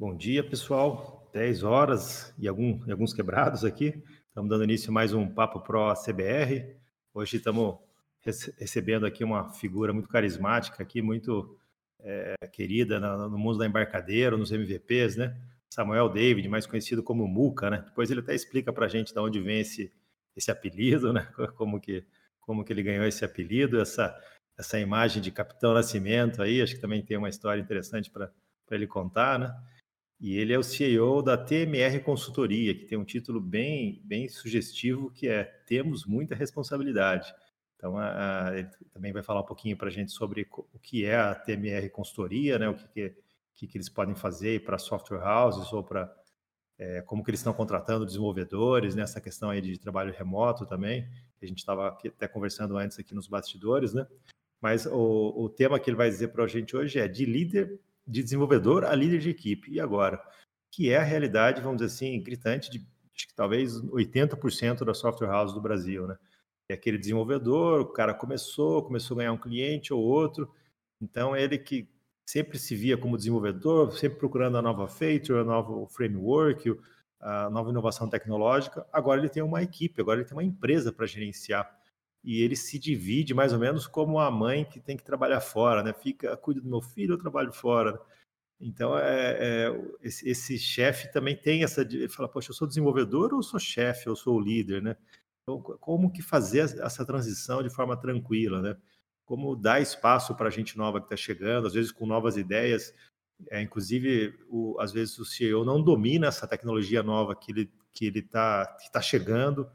Bom dia, pessoal. 10 horas e, algum, alguns quebrados aqui. Estamos dando início a mais um Papo Pro CBR. Hoje estamos recebendo aqui uma figura muito carismática, aqui muito é, querida no, no mundo da embarcadeiro, nos MVPs, né? Samuel David, mais conhecido como Muca, né? Depois ele até explica para a gente de onde vem esse, esse apelido, né? Como que, como que ele ganhou esse apelido, essa, essa imagem de Capitão Nascimento aí, acho que também tem uma história interessante para ele contar, né? E ele é o CEO da TMR Consultoria, que tem um título bem, bem sugestivo, que é Temos Muita Responsabilidade. Então, a, a, ele também vai falar um pouquinho para a gente sobre o que é a TMR Consultoria, né? o que, que, que, que eles podem fazer para software houses ou para é, como que eles estão contratando desenvolvedores, nessa né? questão aí de trabalho remoto também, que a gente estava até conversando antes aqui nos bastidores, né? Mas o, o tema que ele vai dizer para a gente hoje é de líder de desenvolvedor a líder de equipe. E agora? Que é a realidade, vamos dizer assim, gritante de acho que talvez 80% da software house do Brasil, né? É aquele desenvolvedor, o cara começou, começou a ganhar um cliente ou outro, então ele que sempre se via como desenvolvedor, sempre procurando a nova feature, a nova framework, a nova inovação tecnológica. Agora ele tem uma equipe, agora ele tem uma empresa para gerenciar e ele se divide mais ou menos como a mãe que tem que trabalhar fora, né? Fica, cuida do meu filho, eu trabalho fora. Então, é, é esse, esse chefe também tem essa. Ele fala, poxa, eu sou desenvolvedor ou sou chefe, ou sou líder, né? Então, como que fazer essa transição de forma tranquila, né? Como dar espaço para a gente nova que está chegando, às vezes com novas ideias. É, inclusive, o, às vezes o CEO não domina essa tecnologia nova que ele que ele está tá chegando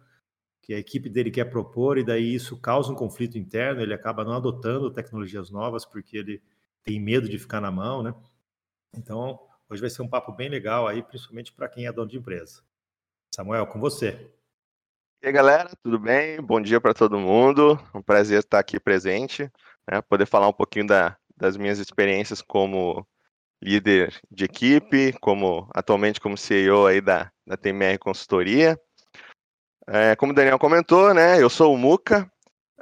que a equipe dele quer propor, e daí isso causa um conflito interno, ele acaba não adotando tecnologias novas porque ele tem medo de ficar na mão, né? Então, hoje vai ser um papo bem legal aí, principalmente para quem é dono de empresa. Samuel, com você. E aí, galera, tudo bem? Bom dia para todo mundo. Um prazer estar aqui presente, né? poder falar um pouquinho da, das minhas experiências como líder de equipe, como atualmente como CEO aí da, da TMR Consultoria. É, como o Daniel comentou, né? Eu sou o Muca.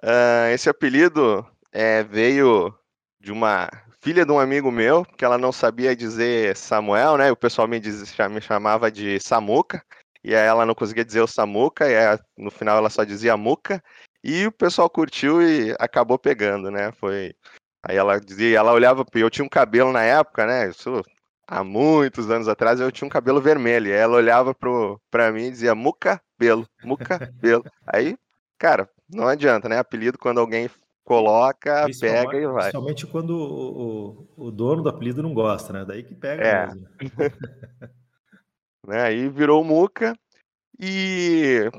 Uh, esse apelido é, veio de uma filha de um amigo meu, que ela não sabia dizer Samuel, né? O pessoal me, diz, me chamava de Samuca, e aí ela não conseguia dizer o Samuca, e aí, no final ela só dizia Muca, e o pessoal curtiu e acabou pegando, né? Foi. Aí ela dizia, ela olhava, eu tinha um cabelo na época, né? Isso há muitos anos atrás, eu tinha um cabelo vermelho. E ela olhava pro, pra mim e dizia Muca Belo, Muca Belo. Aí, cara, não adianta, né? Apelido quando alguém coloca, pega e vai. Principalmente quando o, o, o, dono do apelido não gosta, né? Daí que pega é. mesmo. né? Aí virou Muca. E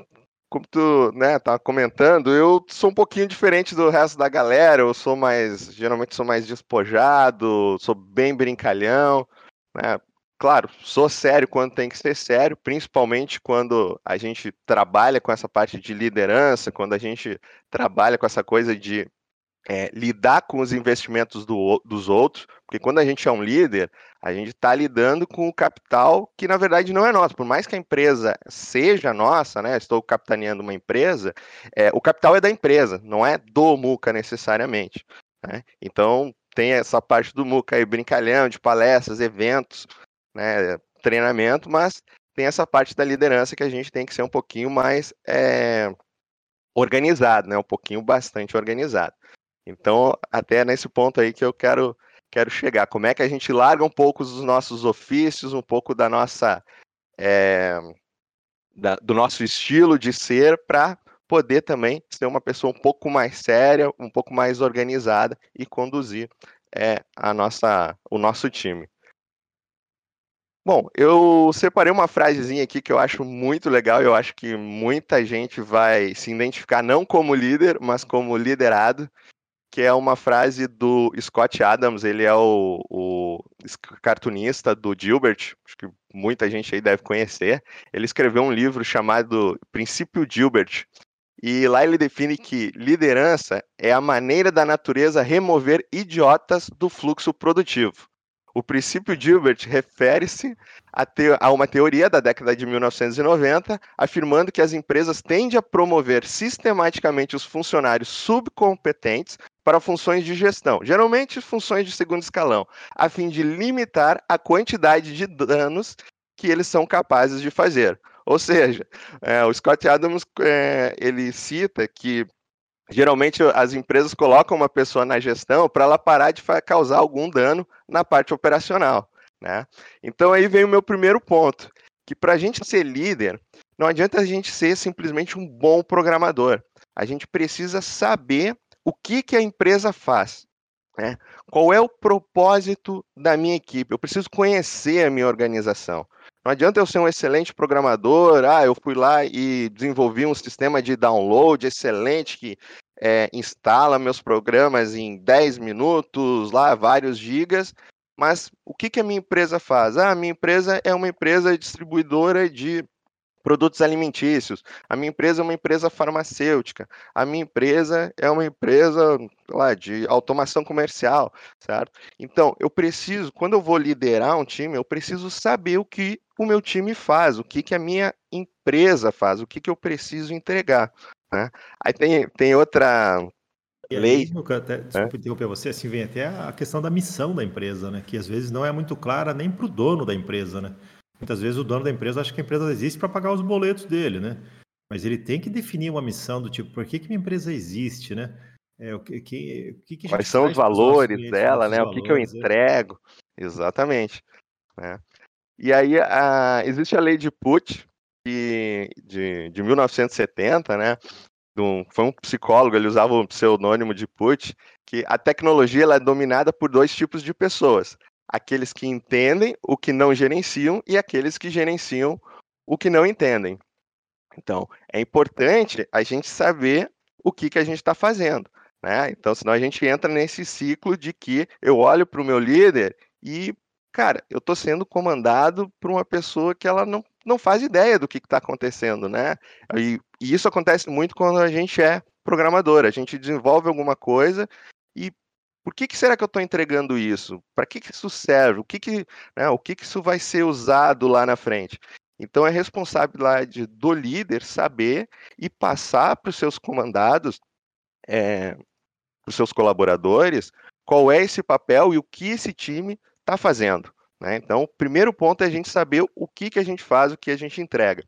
como tu, né, tá comentando, eu sou um pouquinho diferente do resto da galera. Eu sou mais, geralmente sou mais despojado, sou bem brincalhão. Né? Claro, sou sério quando tem que ser sério, principalmente quando a gente trabalha com essa parte de liderança, quando a gente trabalha com essa coisa de é, lidar com os investimentos do, dos outros, porque quando a gente é um líder, a gente está lidando com o capital que na verdade não é nosso. Por mais que a empresa seja nossa, né? Estou capitaneando uma empresa, é, o capital é da empresa, não é do Muca necessariamente. Né? Então tem essa parte do MUCA aí, brincalhão, de palestras, eventos, né, treinamento, mas tem essa parte da liderança que a gente tem que ser um pouquinho mais é, organizado, né, um pouquinho bastante organizado. Então, até nesse ponto aí que eu quero, quero chegar. Como é que a gente larga um pouco dos nossos ofícios, um pouco da nossa. É, da, do nosso estilo de ser para poder também ser uma pessoa um pouco mais séria, um pouco mais organizada e conduzir é, a nossa, o nosso time. Bom, eu separei uma frasezinha aqui que eu acho muito legal, eu acho que muita gente vai se identificar não como líder, mas como liderado, que é uma frase do Scott Adams, ele é o, o cartunista do Gilbert, acho que muita gente aí deve conhecer. Ele escreveu um livro chamado Princípio Gilbert, e lá ele define que liderança é a maneira da natureza remover idiotas do fluxo produtivo. O princípio Gilbert refere-se a, a, uma teoria da década de 1990, afirmando que as empresas tendem a promover sistematicamente os funcionários subcompetentes para funções de gestão, geralmente funções de segundo escalão, a fim de limitar a quantidade de danos que eles são capazes de fazer. Ou seja, é, o Scott Adams é, ele cita que geralmente as empresas colocam uma pessoa na gestão para ela parar de causar algum dano na parte operacional. Né? Então aí vem o meu primeiro ponto, que para a gente ser líder, não adianta a gente ser simplesmente um bom programador. A gente precisa saber o que, que a empresa faz. Né? Qual é o propósito da minha equipe? Eu preciso conhecer a minha organização. Não adianta eu ser um excelente programador, ah, eu fui lá e desenvolvi um sistema de download excelente que é, instala meus programas em 10 minutos, lá, vários gigas, mas o que, que a minha empresa faz? Ah, a minha empresa é uma empresa distribuidora de produtos alimentícios. A minha empresa é uma empresa farmacêutica. A minha empresa é uma empresa lá, de automação comercial, certo? Então, eu preciso, quando eu vou liderar um time, eu preciso saber o que o meu time faz, o que, que a minha empresa faz, o que, que eu preciso entregar. Né? Aí tem, tem outra lei. Até, desculpa é? interromper você, assim vem até a questão da missão da empresa, né? Que às vezes não é muito clara nem para o dono da empresa, né? Muitas vezes o dono da empresa acha que a empresa existe para pagar os boletos dele, né? Mas ele tem que definir uma missão do tipo, por que, que minha empresa existe, né? É, o que, que, o que Quais são os valores dela, né? Valores, o que, que eu é. entrego. É. Exatamente. Né? E aí a, existe a lei de Put, que, de, de 1970, né? Um, foi um psicólogo, ele usava o pseudônimo de Put, que a tecnologia ela é dominada por dois tipos de pessoas aqueles que entendem o que não gerenciam e aqueles que gerenciam o que não entendem. Então, é importante a gente saber o que, que a gente está fazendo. Né? Então, senão a gente entra nesse ciclo de que eu olho para o meu líder e, cara, eu estou sendo comandado por uma pessoa que ela não, não faz ideia do que está acontecendo. Né? E, e isso acontece muito quando a gente é programador. A gente desenvolve alguma coisa e por que, que será que eu estou entregando isso? Para que, que isso serve? O que, que, né, o que, que isso vai ser usado lá na frente? Então é responsabilidade do líder saber e passar para os seus comandados, é, para os seus colaboradores, qual é esse papel e o que esse time está fazendo. Né? Então, o primeiro ponto é a gente saber o que, que a gente faz, o que a gente entrega.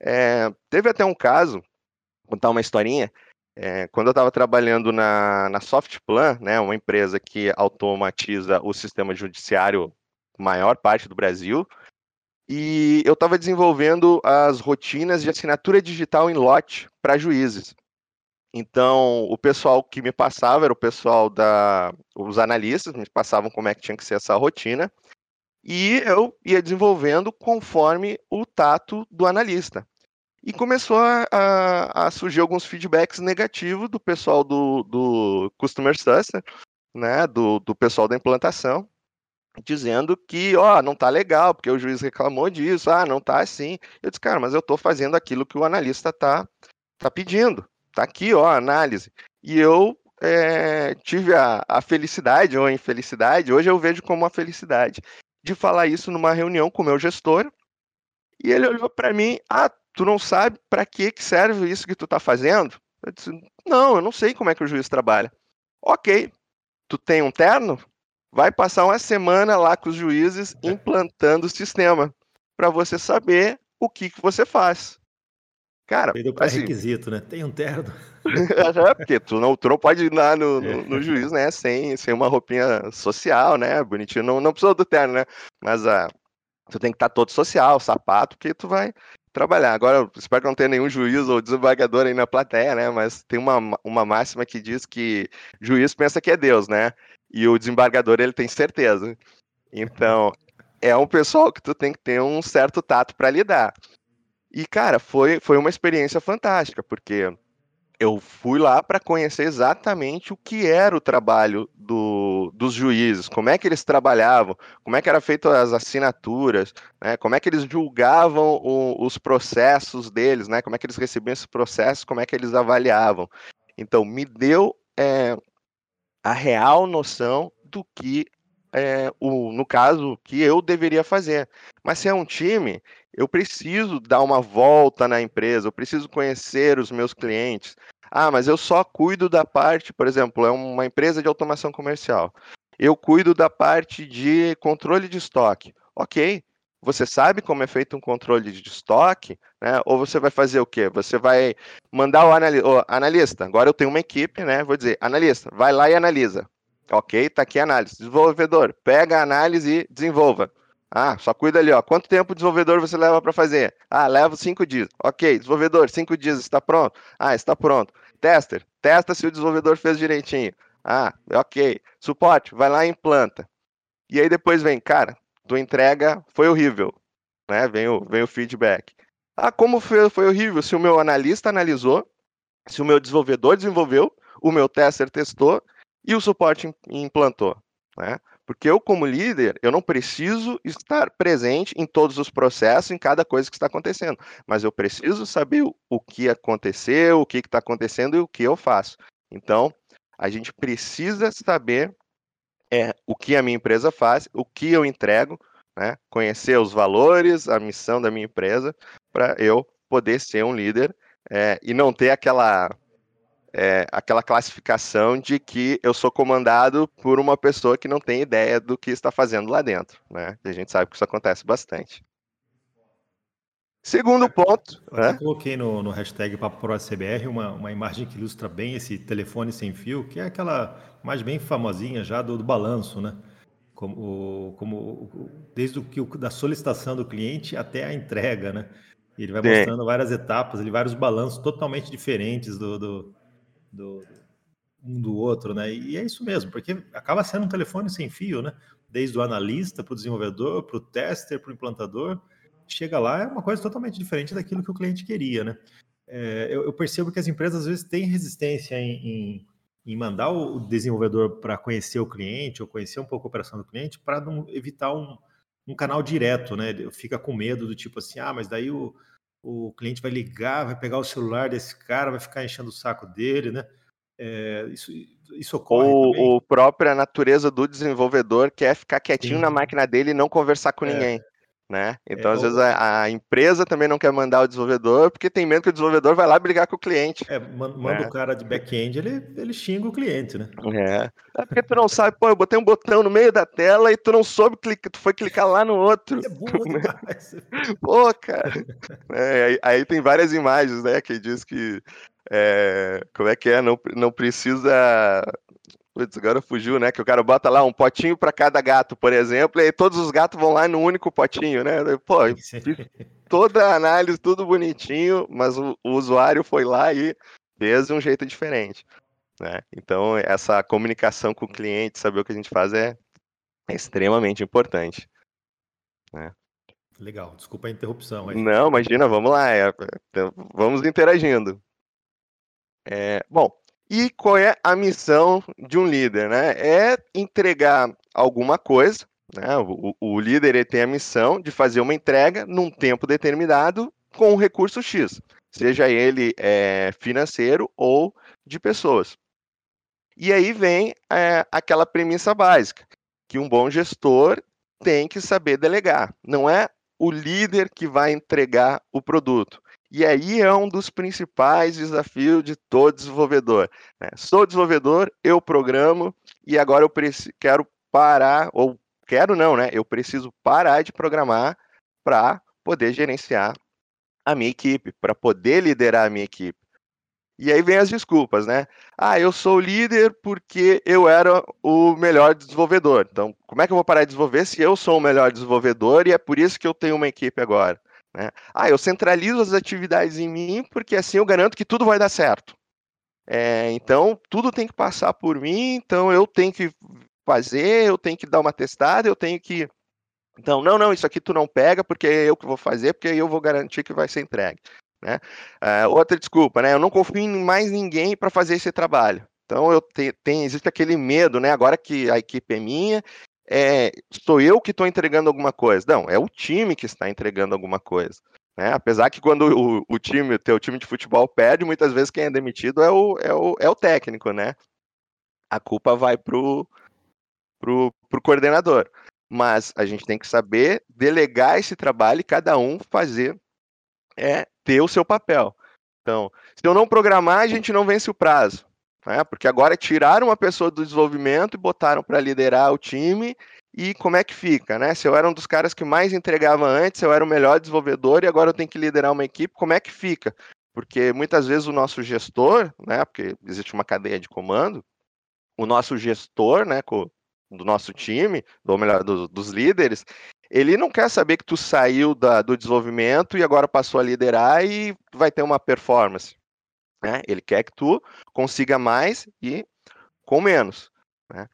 É, teve até um caso, vou contar uma historinha, é, quando eu estava trabalhando na, na Softplan, né, uma empresa que automatiza o sistema judiciário maior parte do Brasil, e eu estava desenvolvendo as rotinas de assinatura digital em lote para juízes. Então, o pessoal que me passava era o pessoal da. Os analistas me passavam como é que tinha que ser essa rotina. E eu ia desenvolvendo conforme o tato do analista. E começou a, a, a, surgir alguns feedbacks negativos do pessoal do, do Customer Success, né, do, do pessoal da implantação, dizendo que, ó, não tá legal, porque o juiz reclamou disso, ah, não tá assim. Eu disse, cara, mas eu tô fazendo aquilo que o analista tá, tá pedindo. Tá aqui, ó, a análise. E eu é, tive a, a felicidade ou a infelicidade, hoje eu vejo como uma felicidade, de falar isso numa reunião com o meu gestor, e ele olhou para mim, ah, tu não sabe para que serve isso que tu tá fazendo? Eu disse, não, eu não sei como é que o juiz trabalha. Ok, tu tem um terno? Vai passar uma semana lá com os juízes é. implantando o sistema para você saber o que, que você faz. Cara, Tem assim, requisito, né? Tem um terno. é, porque tu não, tu não pode ir lá no, no, no, juiz, né? Sem, sem uma roupinha social, né? Bonitinho. Não, não precisa do terno, né? Mas ah, tu tem que estar tá todo social, sapato, porque tu vai trabalhar. Agora, espero que não tenha nenhum juiz ou desembargador aí na plateia, né? Mas tem uma, uma máxima que diz que juiz pensa que é Deus, né? E o desembargador, ele tem certeza. Então, é um pessoal que tu tem que ter um certo tato para lidar. E, cara, foi, foi uma experiência fantástica, porque eu fui lá para conhecer exatamente o que era o trabalho do, dos juízes, como é que eles trabalhavam, como é que era feito as assinaturas, né, como é que eles julgavam o, os processos deles, né, como é que eles recebiam esses processos, como é que eles avaliavam. Então, me deu é, a real noção do que é, o, no caso, que eu deveria fazer. Mas se é um time, eu preciso dar uma volta na empresa, eu preciso conhecer os meus clientes. Ah, mas eu só cuido da parte, por exemplo, é uma empresa de automação comercial. Eu cuido da parte de controle de estoque. Ok, você sabe como é feito um controle de estoque, né? Ou você vai fazer o quê? Você vai mandar o analista, agora eu tenho uma equipe, né? Vou dizer, analista, vai lá e analisa. Ok, tá aqui a análise. Desenvolvedor, pega a análise e desenvolva. Ah, só cuida ali, ó. Quanto tempo o desenvolvedor você leva para fazer? Ah, levo cinco dias. Ok, desenvolvedor, cinco dias, está pronto? Ah, está pronto. Tester, testa se o desenvolvedor fez direitinho. Ah, ok. Suporte, vai lá e implanta. E aí depois vem, cara, tua entrega foi horrível, né? Vem o, vem o feedback. Ah, como foi, foi horrível? Se o meu analista analisou, se o meu desenvolvedor desenvolveu, o meu tester testou e o suporte implantou, né? Porque eu, como líder, eu não preciso estar presente em todos os processos, em cada coisa que está acontecendo, mas eu preciso saber o que aconteceu, o que está acontecendo e o que eu faço. Então, a gente precisa saber é o que a minha empresa faz, o que eu entrego, né? conhecer os valores, a missão da minha empresa, para eu poder ser um líder é, e não ter aquela, é, aquela classificação de que eu sou comandado por uma pessoa que não tem ideia do que está fazendo lá dentro. Né? E a gente sabe que isso acontece bastante. Segundo ponto. Eu né? coloquei no, no hashtag PapoProCBR uma, uma imagem que ilustra bem esse telefone sem fio, que é aquela imagem bem famosinha já do, do balanço, né? Como, como desde o que da solicitação do cliente até a entrega, né? Ele vai mostrando várias etapas, ele, vários balanços totalmente diferentes do, do, do, um do outro, né? E é isso mesmo, porque acaba sendo um telefone sem fio, né? Desde o analista para o desenvolvedor, para o tester, para o implantador chega lá é uma coisa totalmente diferente daquilo que o cliente queria, né? É, eu, eu, percebo que as empresas às vezes têm resistência em, em, em mandar o desenvolvedor para conhecer o cliente ou conhecer um pouco a operação do cliente para não evitar um, um canal direto, né? Fica com medo do tipo assim, ah, mas daí o, o cliente vai ligar, vai pegar o celular desse cara, vai ficar enchendo o saco dele, né? É, isso, isso ocorre. Ou, a própria natureza do desenvolvedor quer ficar quietinho Sim. na máquina dele e não conversar com é. ninguém né? Então, é, às vezes, a, a, empresa também não quer mandar o desenvolvedor porque tem medo que o desenvolvedor vai lá brigar com o cliente. É, manda né? o cara de back-end, ele, ele xinga o cliente, né? É. é porque tu não sabe, pô, eu botei um botão no meio da tela e tu não soube clicar, tu foi clicar lá no outro. É burro demais. pô, cara. É, aí, aí, tem várias imagens, né, que diz que é, como é que é? Não, não precisa Putz, agora fugiu, né? Que o cara bota lá um potinho para cada gato, por exemplo, e aí todos os gatos vão lá no único potinho, né? Pô, toda a análise, tudo bonitinho, mas o, o, usuário foi lá e fez de um jeito diferente. Né? Então, essa comunicação com o cliente, saber o que a gente faz é, é extremamente importante. Né? Legal, desculpa a interrupção. Aí. Não, imagina, vamos lá, é, é, vamos interagindo. É, bom, e qual é a missão de um líder? Né? É entregar alguma coisa. Né? O, o líder ele tem a missão de fazer uma entrega num tempo determinado com um recurso X, seja ele é, financeiro ou de pessoas. E aí vem é, aquela premissa básica, que um bom gestor tem que saber delegar. Não é o líder que vai entregar o produto. E aí é um dos principais desafios de todo desenvolvedor. Né? Sou desenvolvedor, eu programo e agora eu quero parar, ou quero não, né? Eu preciso parar de programar para poder gerenciar a minha equipe, para poder liderar a minha equipe. E aí vem as desculpas, né? Ah, eu sou líder porque eu era o melhor desenvolvedor. Então, como é que eu vou parar de desenvolver se eu sou o melhor desenvolvedor e é por isso que eu tenho uma equipe agora? Né? Ah, eu centralizo as atividades em mim porque assim eu garanto que tudo vai dar certo. É, então, tudo tem que passar por mim, então eu tenho que fazer, eu tenho que dar uma testada, eu tenho que. Então, não, não, isso aqui tu não pega porque é eu que vou fazer, porque eu vou garantir que vai ser entregue. Né? É, outra desculpa, né? Eu não confio em mais ninguém para fazer esse trabalho. Então eu tenho, tem, existe aquele medo, né? Agora que a equipe é minha, é, sou eu que estou entregando alguma coisa. Não, é o time que está entregando alguma coisa. Né? Apesar que quando o, o time, o teu time de futebol perde, muitas vezes quem é demitido é o, é o, é o técnico, né? A culpa vai pro, pro, pro coordenador. Mas a gente tem que saber delegar esse trabalho e cada um fazer é ter o seu papel. Então, se eu não programar, a gente não vence o prazo. Né? Porque agora tiraram uma pessoa do desenvolvimento e botaram para liderar o time. E como é que fica, né? Se eu era um dos caras que mais entregava antes, eu era o melhor desenvolvedor e agora eu tenho que liderar uma equipe, como é que fica? Porque muitas vezes o nosso gestor, né? Porque existe uma cadeia de comando, o nosso gestor, né? Do nosso time, ou melhor, do, dos líderes, ele não quer saber que tu saiu da, do desenvolvimento e agora passou a liderar e vai ter uma performance. Né? Ele quer que tu consiga mais e com menos. Né?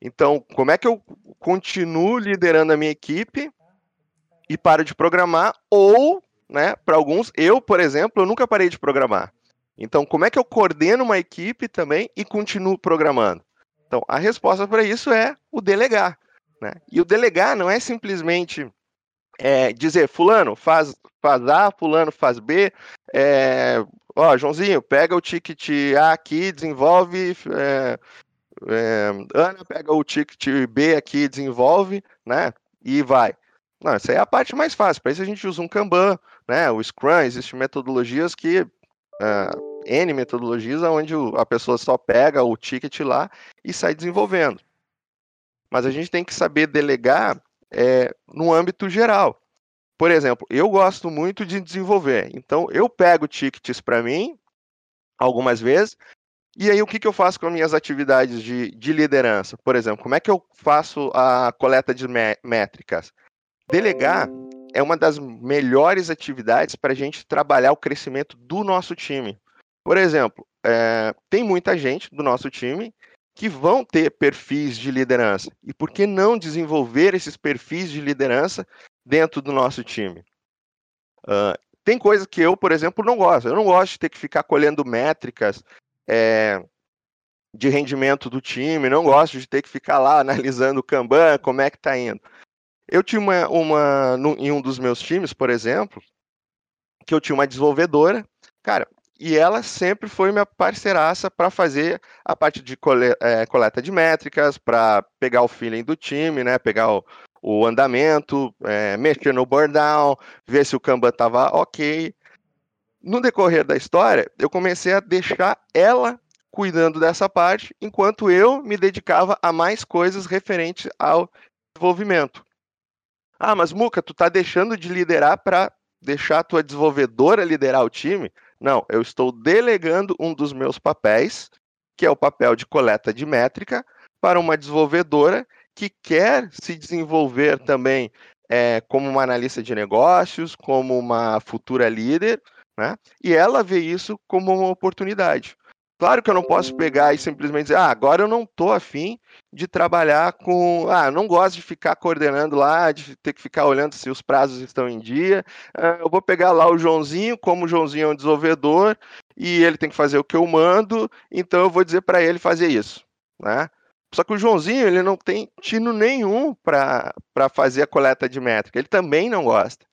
Então, como é que eu continuo liderando a minha equipe e paro de programar? Ou, né, para alguns, eu, por exemplo, eu nunca parei de programar. Então, como é que eu coordeno uma equipe também e continuo programando? Então, a resposta para isso é o delegar. Né? E o delegar não é simplesmente é, dizer, fulano faz, faz A, fulano faz B, é, ó, Joãozinho, pega o ticket A aqui, desenvolve, é, é, Ana pega o ticket B aqui, desenvolve, né, e vai. Não, essa é a parte mais fácil, para isso a gente usa um Kanban, né, o Scrum, existem metodologias que, uh, N metodologias, onde a pessoa só pega o ticket lá e sai desenvolvendo mas a gente tem que saber delegar é, no âmbito geral. Por exemplo, eu gosto muito de desenvolver, então eu pego tickets para mim, algumas vezes, e aí o que, que eu faço com as minhas atividades de, de liderança? Por exemplo, como é que eu faço a coleta de métricas? Delegar é uma das melhores atividades para a gente trabalhar o crescimento do nosso time. Por exemplo, é, tem muita gente do nosso time que vão ter perfis de liderança. E por que não desenvolver esses perfis de liderança dentro do nosso time? Uh, tem coisas que eu, por exemplo, não gosto. Eu não gosto de ter que ficar colhendo métricas é, de rendimento do time, não gosto de ter que ficar lá analisando o Kanban, como é que está indo. Eu tinha uma, uma no, em um dos meus times, por exemplo, que eu tinha uma desenvolvedora. Cara, e ela sempre foi minha parceiraça para fazer a parte de é, coleta de métricas, para pegar o feeling do time, né? Pegar o, o andamento, é, mexer no burn down, ver se o Kanban estava ok. No decorrer da história, eu comecei a deixar ela cuidando dessa parte, enquanto eu me dedicava a mais coisas referentes ao desenvolvimento. Ah, mas Muca, tu tá deixando de liderar para deixar a tua desenvolvedora liderar o time? Não, eu estou delegando um dos meus papéis, que é o papel de coleta de métrica, para uma desenvolvedora que quer se desenvolver também é, como uma analista de negócios, como uma futura líder, né? E ela vê isso como uma oportunidade. Claro que eu não posso pegar e simplesmente dizer, ah, agora eu não estou afim de trabalhar com. Ah, não gosto de ficar coordenando lá, de ter que ficar olhando se os prazos estão em dia. Ah, eu vou pegar lá o Joãozinho, como o Joãozinho é um desenvolvedor, e ele tem que fazer o que eu mando, então eu vou dizer para ele fazer isso. Né? Só que o Joãozinho ele não tem tino nenhum para fazer a coleta de métrica, ele também não gosta.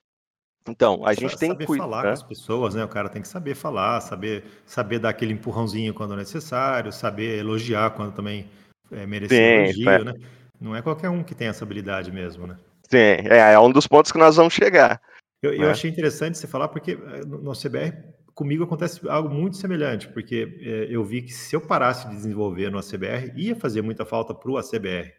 Então, a gente tem que falar com as pessoas, né? O cara tem que saber falar, saber, saber dar aquele empurrãozinho quando necessário, saber elogiar quando também é, merecer elogio, é. né? Não é qualquer um que tem essa habilidade mesmo, né? Sim, é, é um dos pontos que nós vamos chegar. Eu, né? eu achei interessante você falar, porque eh, no CBR, comigo acontece algo muito semelhante, porque é, eu vi que se eu parasse de desenvolver no ACBR, ia fazer muita falta para o ACBR.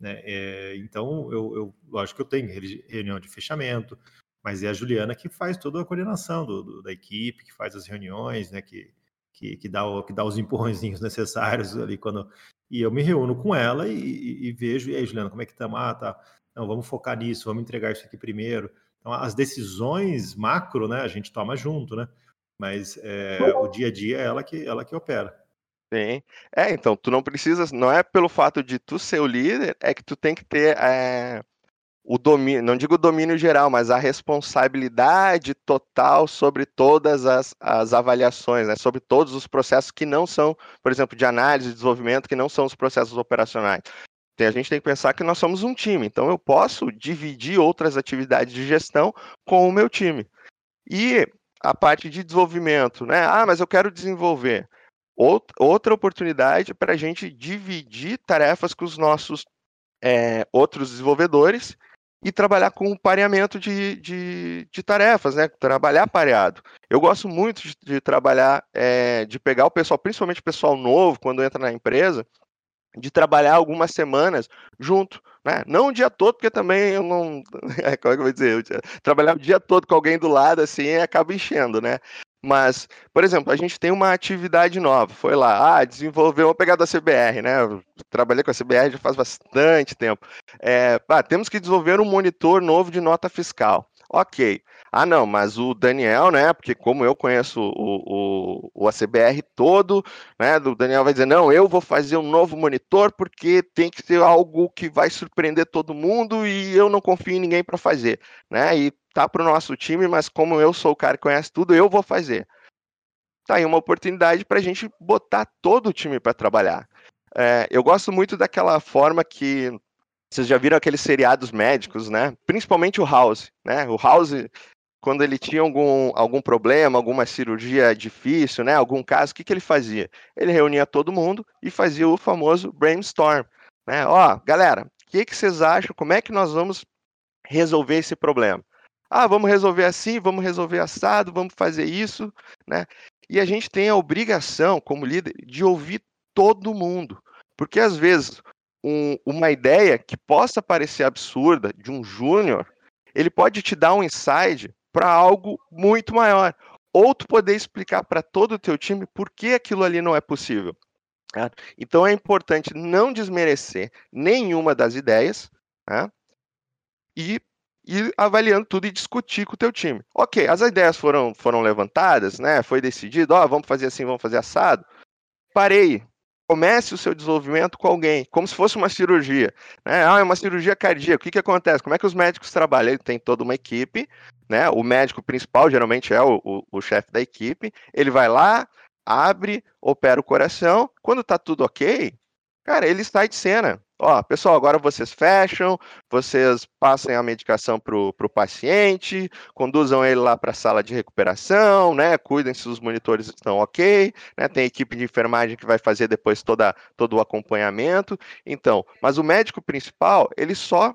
Né? É, então, eu, eu, lógico que eu tenho reunião de fechamento, mas é a Juliana que faz toda a coordenação do, do, da equipe, que faz as reuniões, né, que, que, que, dá, o, que dá os empurrõezinhos necessários ali quando. E eu me reúno com ela e, e, e vejo, e aí, Juliana, como é que tá? Ah, tá. Não, vamos focar nisso, vamos entregar isso aqui primeiro. Então, as decisões macro, né, a gente toma junto, né? Mas é, o dia a dia é ela que, ela que opera. Sim. É, então, tu não precisa, não é pelo fato de tu ser o líder, é que tu tem que ter é, o domínio, não digo o domínio geral, mas a responsabilidade total sobre todas as, as avaliações, né? sobre todos os processos que não são, por exemplo, de análise e desenvolvimento, que não são os processos operacionais. Então, a gente tem que pensar que nós somos um time, então eu posso dividir outras atividades de gestão com o meu time. E a parte de desenvolvimento, né? Ah, mas eu quero desenvolver. Outra oportunidade para a gente dividir tarefas com os nossos é, outros desenvolvedores e trabalhar com pareamento de, de, de, tarefas, né? Trabalhar pareado. Eu gosto muito de, de trabalhar, é, de pegar o pessoal, principalmente o pessoal novo, quando entra na empresa, de trabalhar algumas semanas junto, né? Não o dia todo, porque também eu não. É, como é que eu vou dizer? Eu, trabalhar o dia todo com alguém do lado, assim, acaba enchendo, né? Mas, por exemplo, a gente tem uma atividade nova. Foi lá, ah, desenvolveu uma pegada da CBR, né? Trabalhei com a CBR já faz bastante tempo. É, ah, temos que desenvolver um monitor novo de nota fiscal. Ok. Ah, não, mas o Daniel, né? Porque como eu conheço o, o, o ACBR todo, né? O Daniel vai dizer: não, eu vou fazer um novo monitor porque tem que ser algo que vai surpreender todo mundo e eu não confio em ninguém para fazer, né? E tá para o nosso time, mas como eu sou o cara que conhece tudo, eu vou fazer. Tá aí uma oportunidade para a gente botar todo o time para trabalhar. É, eu gosto muito daquela forma que vocês já viram aqueles seriados médicos, né? Principalmente o House, né? O House, quando ele tinha algum, algum problema, alguma cirurgia difícil, né? Algum caso, o que, que ele fazia? Ele reunia todo mundo e fazia o famoso brainstorm, né? Ó, galera, o que, que vocês acham? Como é que nós vamos resolver esse problema? Ah, vamos resolver assim, vamos resolver assado, vamos fazer isso, né? E a gente tem a obrigação, como líder, de ouvir todo mundo. Porque às vezes um, uma ideia que possa parecer absurda de um júnior, ele pode te dar um insight para algo muito maior. Ou tu poder explicar para todo o teu time por que aquilo ali não é possível. Tá? Então é importante não desmerecer nenhuma das ideias né? e ir avaliando tudo e discutir com o teu time. Ok, as ideias foram, foram levantadas, né? Foi decidido, ó, oh, vamos fazer assim, vamos fazer assado. Parei, comece o seu desenvolvimento com alguém, como se fosse uma cirurgia. Né? Ah, é uma cirurgia cardíaca. O que, que acontece? Como é que os médicos trabalham? Ele tem toda uma equipe, né? O médico principal geralmente é o, o, o chefe da equipe. Ele vai lá, abre, opera o coração. Quando tá tudo ok, cara, ele sai de cena. Ó, pessoal, agora vocês fecham, vocês passem a medicação para o paciente, conduzam ele lá para a sala de recuperação, né? Cuidem se os monitores estão ok, né? Tem equipe de enfermagem que vai fazer depois toda, todo o acompanhamento. Então, mas o médico principal, ele só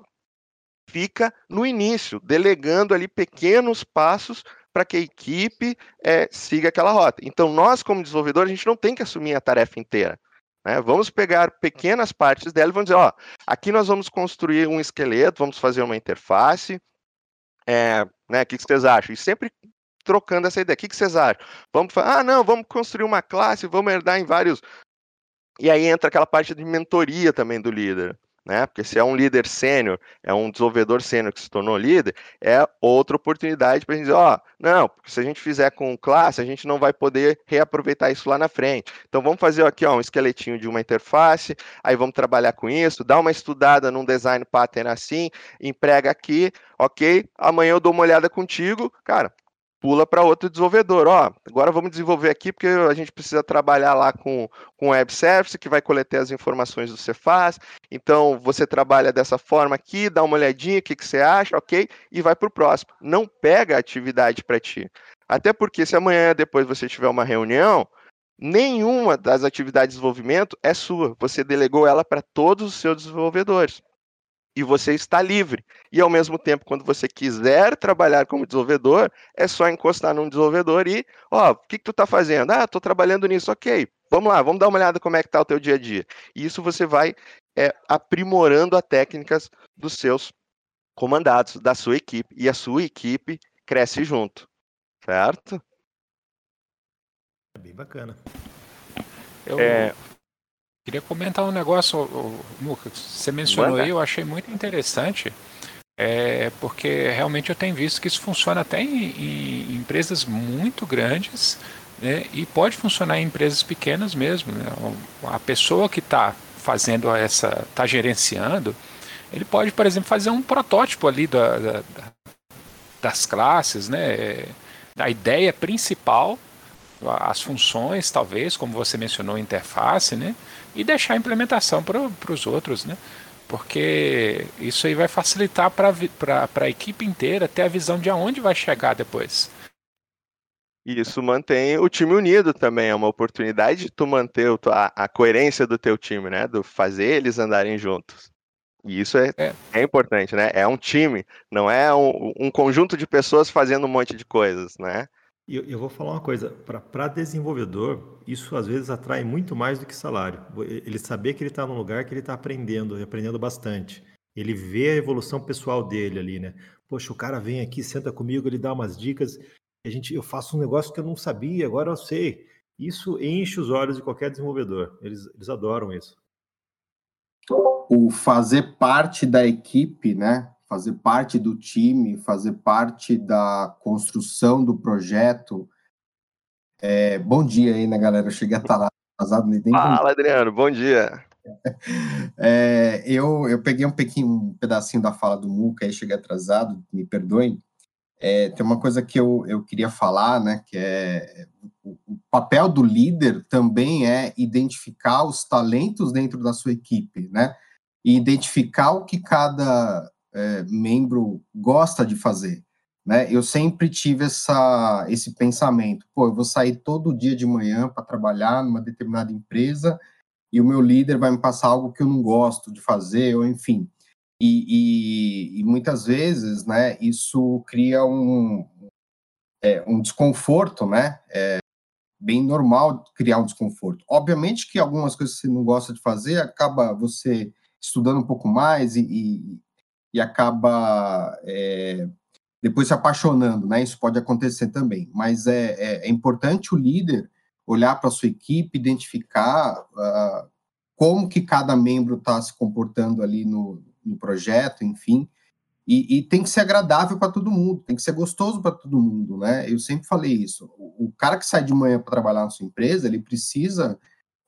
fica no início, delegando ali pequenos passos para que a equipe é, siga aquela rota. Então, nós, como desenvolvedores, a gente não tem que assumir a tarefa inteira. Né? Vamos pegar pequenas partes dela e vamos dizer, ó, aqui nós vamos construir um esqueleto, vamos fazer uma interface, é, né, o que, vocês acham? E sempre trocando essa ideia, o que, que vocês acham? Vamos, ah, não, vamos construir uma classe, vamos herdar em vários... E aí entra aquela parte de mentoria também do líder né? Porque se é um líder sênior, é um desenvolvedor sênior que se tornou líder, é outra oportunidade para a gente dizer, ó, oh, não, porque se a gente fizer com classe, a gente não vai poder reaproveitar isso lá na frente. Então vamos fazer aqui, ó, um esqueletinho de uma interface, aí vamos trabalhar com isso, dá uma estudada num design pattern assim, emprega aqui, ok? Amanhã eu dou uma olhada contigo, cara, pula para outro desenvolvedor. Ó, agora vamos desenvolver aqui porque a gente precisa trabalhar lá com, com web service que vai coletar as informações do Cefaz. Então você trabalha dessa forma aqui, dá uma olhadinha, o que, que você acha, ok? E vai para o próximo. Não pega a atividade para ti. Até porque se amanhã depois você tiver uma reunião, nenhuma das atividades de desenvolvimento é sua. Você delegou ela para todos os seus desenvolvedores e você está livre. E ao mesmo tempo, quando você quiser trabalhar como desenvolvedor, é só encostar num desenvolvedor e, ó, o que, que tu está fazendo? Ah, estou trabalhando nisso, ok. Vamos lá, vamos dar uma olhada como é que está o teu dia a dia. E isso você vai é, aprimorando as técnicas dos seus comandados, da sua equipe. E a sua equipe cresce junto. Certo? É bem bacana. Eu, é... Queria comentar um negócio, Lucas, você mencionou aí, eu achei muito interessante, é, porque realmente eu tenho visto que isso funciona até em, em empresas muito grandes, né, e pode funcionar em empresas pequenas mesmo. Né? A pessoa que está fazendo essa, está gerenciando, ele pode, por exemplo, fazer um protótipo ali da, da, das classes, né? A ideia principal, as funções, talvez, como você mencionou, interface, né? E deixar a implementação para os outros, né? Porque isso aí vai facilitar para a equipe inteira ter a visão de aonde vai chegar depois. Isso mantém o time unido também, é uma oportunidade de tu manter a, a coerência do teu time, né? Do fazer eles andarem juntos. E isso é, é. é importante, né? É um time, não é um, um, conjunto de pessoas fazendo um monte de coisas, né? Eu, eu vou falar uma coisa, para desenvolvedor, isso às vezes atrai muito mais do que salário. Ele saber que ele está num lugar que ele está aprendendo, aprendendo bastante. Ele vê a evolução pessoal dele ali, né? Poxa, o cara vem aqui, senta comigo, ele dá umas dicas, a gente, eu faço um negócio que eu não sabia, agora eu sei. Isso enche os olhos de qualquer desenvolvedor. Eles, eles adoram isso. O fazer parte da equipe, né? Fazer parte do time, fazer parte da construção do projeto. É, bom dia aí, né, galera? Eu cheguei a estar lá atrasado. Nem Fala, Adriano, bom dia. É, eu, eu peguei um pequeno um pedacinho da fala do Muca aí, cheguei atrasado, me perdoem. É, tem uma coisa que eu, eu queria falar, né, que é o, o papel do líder também é identificar os talentos dentro da sua equipe, né, e identificar o que cada é, membro gosta de fazer. Né? Eu sempre tive essa, esse pensamento: pô, eu vou sair todo dia de manhã para trabalhar numa determinada empresa e o meu líder vai me passar algo que eu não gosto de fazer, ou enfim. E, e, e muitas vezes, né, isso cria um, é, um desconforto, né? É bem normal criar um desconforto. Obviamente que algumas coisas que você não gosta de fazer, acaba você estudando um pouco mais e, e acaba é, depois se apaixonando, né? Isso pode acontecer também, mas é, é, é importante o líder olhar para a sua equipe, identificar uh, como que cada membro está se comportando ali no, no projeto, enfim, e, e, tem que ser agradável para todo mundo, tem que ser gostoso para todo mundo, né? Eu sempre falei isso. O, o cara que sai de manhã para trabalhar na sua empresa, ele precisa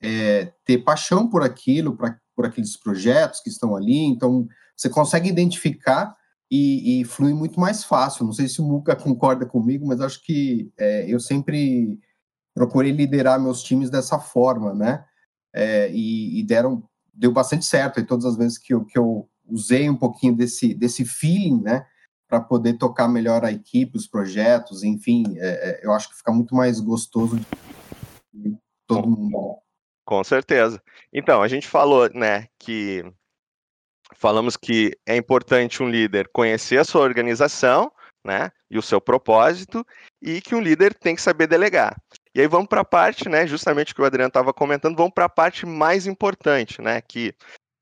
é, ter paixão por aquilo, pra, por aqueles projetos que estão ali. Então, você consegue identificar e, e flui muito mais fácil. Não sei se o Muca concorda comigo, mas acho que é, eu sempre procurei liderar meus times dessa forma, né? É, e, e, deram, deu bastante certo. E todas as vezes que eu, que eu usei um pouquinho desse, desse feeling, né? Para poder tocar melhor a equipe, os projetos, enfim, é, é eu acho que fica muito mais gostoso de todo mundo. Com certeza. Então, a gente falou, né, que falamos que é importante um líder conhecer a sua organização, né, e o seu propósito, e que um líder tem que saber delegar. E aí vamos para a parte, né, justamente que o Adriano estava comentando, vamos para a parte mais importante, né, que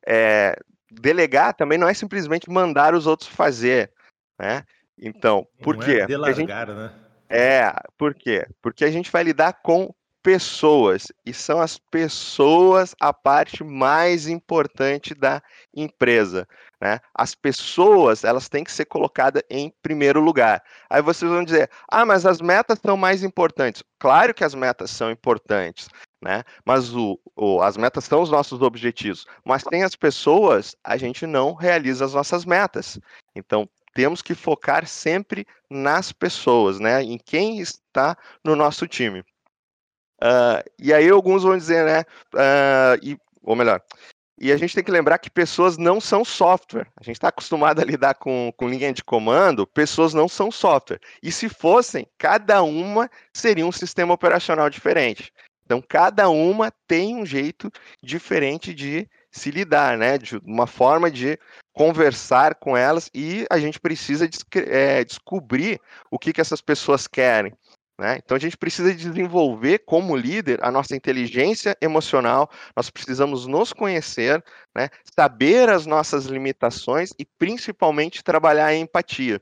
é, delegar também não é simplesmente mandar os outros fazer, né? Então, por não é quê? É delargar, gente... né? É, por quê? Porque a gente vai lidar com pessoas, e são as pessoas a parte mais importante da empresa. Né? As pessoas elas têm que ser colocadas em primeiro lugar. Aí vocês vão dizer, ah, mas as metas são mais importantes. Claro que as metas são importantes, né? Mas o, o, as metas são os nossos objetivos. Mas sem as pessoas, a gente não realiza as nossas metas. Então, temos que focar sempre nas pessoas, né? Em quem está no nosso time. Uh, e aí alguns vão dizer, né? Uh, e, ou melhor, e a gente tem que lembrar que pessoas não são software. A gente está acostumado a lidar com, com linha de comando, pessoas não são software. E se fossem, cada uma seria um sistema operacional diferente. Então, cada uma tem um jeito diferente de se lidar, né? De uma forma de conversar com elas e a gente precisa é, descobrir o que, que essas pessoas querem. Né? Então a gente precisa desenvolver como líder a nossa inteligência emocional, nós precisamos nos conhecer, né? saber as nossas limitações e principalmente trabalhar a empatia.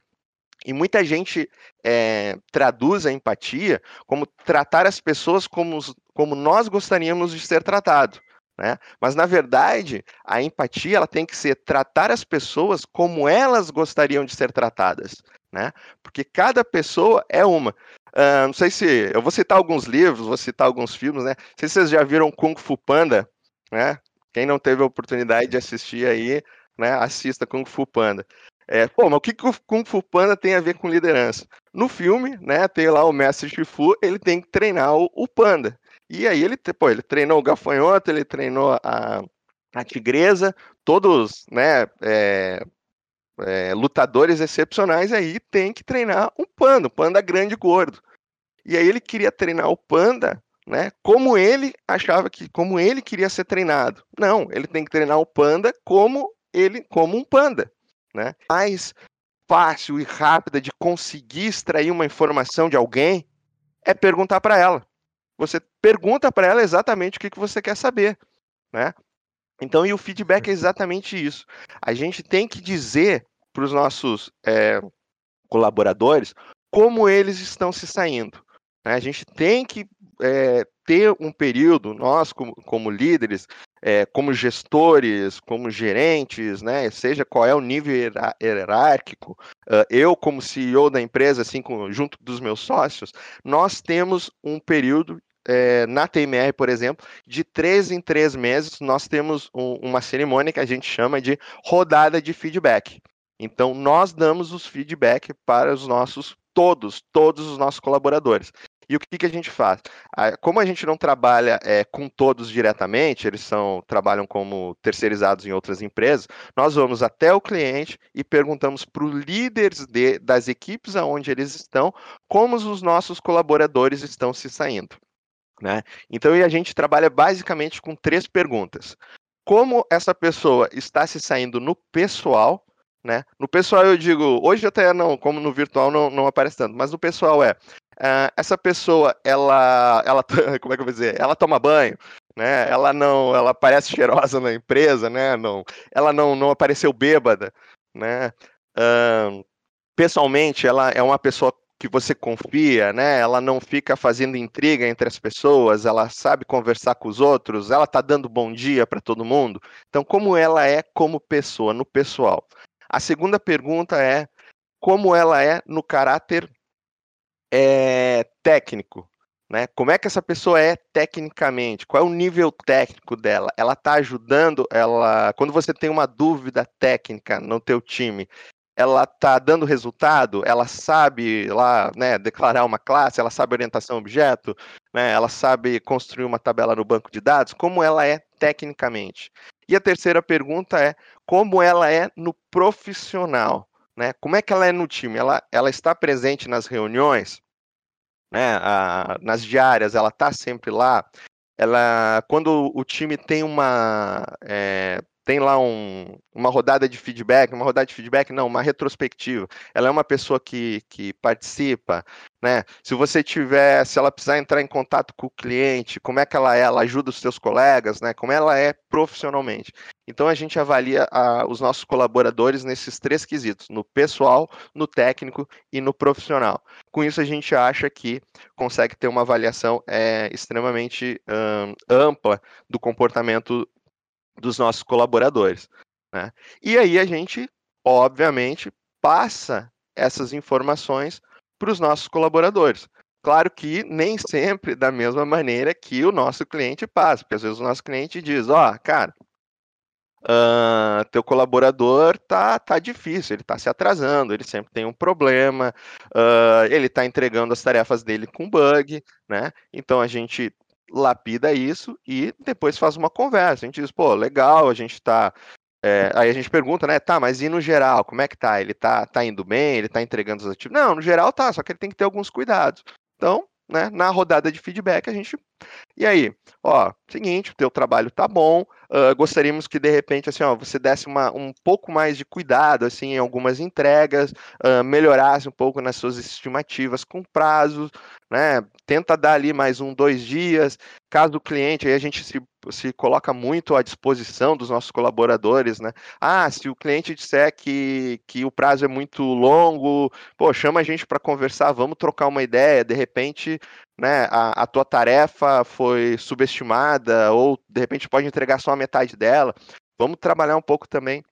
E muita gente é, traduz a empatia como tratar as pessoas como, como nós gostaríamos de ser tratado. Né? Mas na verdade, a empatia ela tem que ser tratar as pessoas como elas gostariam de ser tratadas, né? Porque cada pessoa é uma. Uh, não sei se. Eu vou citar alguns livros, vou citar alguns filmes, né? Não sei se vocês já viram Kung Fu Panda, né? Quem não teve a oportunidade de assistir aí, né? Assista Kung Fu Panda. É, pô, mas o que, Kung Fu Panda tem a ver com liderança? No filme, né, tem lá o mestre Shifu, ele tem que treinar o, o panda. E aí ele, pô, ele treinou o gafanhoto, ele treinou a, a tigresa, todos, né, é, é, lutadores excepcionais aí tem que treinar um panda, um panda grande e gordo. E aí ele queria treinar o panda, né? Como ele achava que, como ele queria ser treinado. Não, ele tem que treinar o panda como ele como um panda, né? Mais fácil e rápida de conseguir extrair uma informação de alguém é perguntar para ela. Você pergunta para ela exatamente o que, que você quer saber, né? Então, e o feedback é exatamente isso. A gente tem que dizer para os nossos é, colaboradores como eles estão se saindo. Né? A gente tem que é, ter um período, nós como, como líderes, é, como gestores, como gerentes, né, seja qual é o nível hierárquico, uh, eu como CEO da empresa, assim, com, junto dos meus sócios, nós temos um período é, na TMR, por exemplo, de três em três meses, nós temos um, uma cerimônia que a gente chama de rodada de feedback. Então, nós damos os feedback para os nossos todos, todos os nossos colaboradores. E o que, que a gente faz? Como a gente não trabalha é, com todos diretamente, eles são trabalham como terceirizados em outras empresas, nós vamos até o cliente e perguntamos para os líderes de, das equipes aonde eles estão, como os nossos colaboradores estão se saindo. Né? Então, a gente trabalha basicamente com três perguntas. Como essa pessoa está se saindo no pessoal, né? No pessoal eu digo, hoje até não, como no virtual não, não aparece tanto, mas no pessoal é, uh, essa pessoa, ela, ela, como é que eu vou dizer, ela toma banho, né? Ela não, ela parece cheirosa na empresa, né? Não, ela não, não apareceu bêbada, né? Uh, pessoalmente, ela é uma pessoa que você confia, né? Ela não fica fazendo intriga entre as pessoas, ela sabe conversar com os outros, ela tá dando bom dia para todo mundo. Então, como ela é como pessoa, no pessoal. A segunda pergunta é como ela é no caráter é, técnico, né? Como é que essa pessoa é tecnicamente? Qual é o nível técnico dela? Ela está ajudando? Ela, quando você tem uma dúvida técnica no teu time, ela está dando resultado? Ela sabe lá, né, declarar uma classe? Ela sabe orientação objeto? Né? Ela sabe construir uma tabela no banco de dados? Como ela é tecnicamente? E a terceira pergunta é como ela é no profissional, né? Como é que ela é no time? Ela, ela está presente nas reuniões, né? A, nas diárias, ela está sempre lá. Ela, quando o time tem uma é, tem lá um, uma rodada de feedback, uma rodada de feedback, não, uma retrospectiva. Ela é uma pessoa que, que participa, né? Se você tiver, se ela precisar entrar em contato com o cliente, como é que ela é? Ela ajuda os seus colegas, né? Como ela é profissionalmente. Então a gente avalia a, os nossos colaboradores nesses três quesitos: no pessoal, no técnico e no profissional. Com isso a gente acha que consegue ter uma avaliação é, extremamente ampla do comportamento dos nossos colaboradores. Né? E aí a gente, obviamente, passa essas informações para os nossos colaboradores. Claro que nem sempre da mesma maneira que o nosso cliente passa, porque às vezes o nosso cliente diz, ó, oh, cara, uh, teu colaborador tá, tá difícil, ele tá se atrasando, ele sempre tem um problema, uh, ele tá entregando as tarefas dele com bug, né? Então a gente lapida isso e depois faz uma conversa. A gente diz, pô, legal, a gente tá. É, aí a gente pergunta, né, tá, mas e no geral, como é que tá? Ele tá, tá indo bem, ele tá entregando os ativos? Não, no geral tá, só que ele tem que ter alguns cuidados. Então, né, na rodada de feedback a gente. E aí, ó, seguinte, o teu trabalho tá bom, uh, gostaríamos que de repente assim, ó, você desse uma, um pouco mais de cuidado assim em algumas entregas, uh, melhorasse um pouco nas suas estimativas com prazos, né? Tenta dar ali mais um, dois dias. Caso o cliente, aí a gente se, se coloca muito à disposição dos nossos colaboradores, né? Ah, se o cliente disser que, que o prazo é muito longo, pô, chama a gente para conversar, vamos trocar uma ideia. De repente, né, a, a tua tarefa foi subestimada ou de repente pode entregar só a metade dela. Vamos trabalhar um pouco também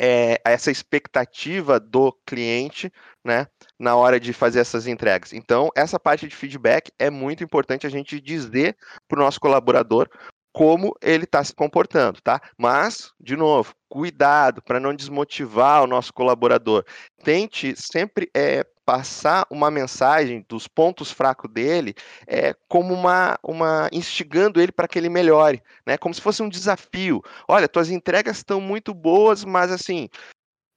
é, essa expectativa do cliente, né, na hora de fazer essas entregas. Então, essa parte de feedback é muito importante a gente dizer para o nosso colaborador como ele está se comportando, tá? Mas, de novo, cuidado para não desmotivar o nosso colaborador. Tente sempre é, passar uma mensagem dos pontos fracos dele é, como uma, uma instigando ele para que ele melhore, né? Como se fosse um desafio. Olha, tuas entregas estão muito boas, mas assim,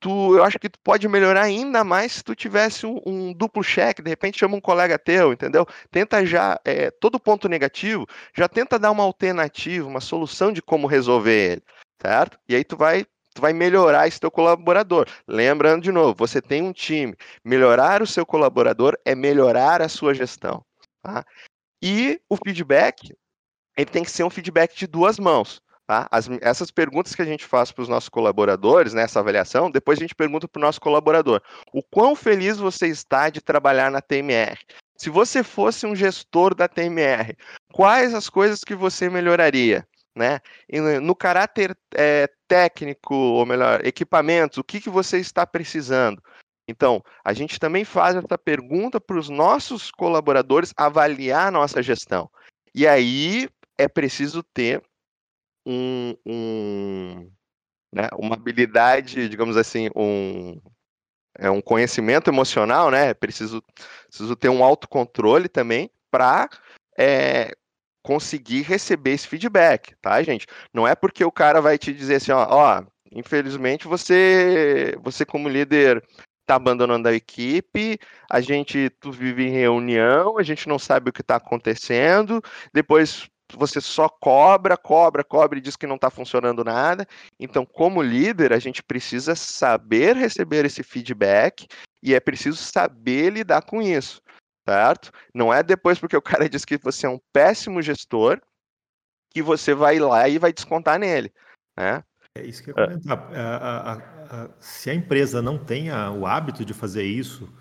tu, eu acho que tu pode melhorar ainda mais se tu tivesse um, um duplo cheque, de repente chama um colega teu, entendeu? Tenta já, é, todo ponto negativo, já tenta dar uma alternativa, uma solução de como resolver ele, certo? E aí tu vai tu vai melhorar esse teu colaborador. Lembrando de novo, você tem um time. Melhorar o seu colaborador é melhorar a sua gestão. Tá? E o feedback, ele tem que ser um feedback de duas mãos. Tá? As, essas perguntas que a gente faz para os nossos colaboradores, nessa né, avaliação, depois a gente pergunta para o nosso colaborador: o quão feliz você está de trabalhar na TMR? Se você fosse um gestor da TMR, quais as coisas que você melhoraria? Né? No caráter é, técnico, ou melhor, equipamentos, o que, que você está precisando? Então, a gente também faz essa pergunta para os nossos colaboradores avaliar a nossa gestão. E aí é preciso ter um, um né, uma habilidade, digamos assim, um, é um conhecimento emocional, né? Preciso, preciso ter um autocontrole também para é, conseguir receber esse feedback, tá, gente? Não é porque o cara vai te dizer assim, ó, ó infelizmente você, você como líder tá abandonando a equipe, a gente tu vive em reunião, a gente não sabe o que está acontecendo, depois você só cobra, cobra, cobra e diz que não está funcionando nada. Então, como líder, a gente precisa saber receber esse feedback e é preciso saber lidar com isso, certo? Não é depois porque o cara diz que você é um péssimo gestor que você vai lá e vai descontar nele, né? É isso que eu ia comentar. A, a, a, se a empresa não tem o hábito de fazer isso,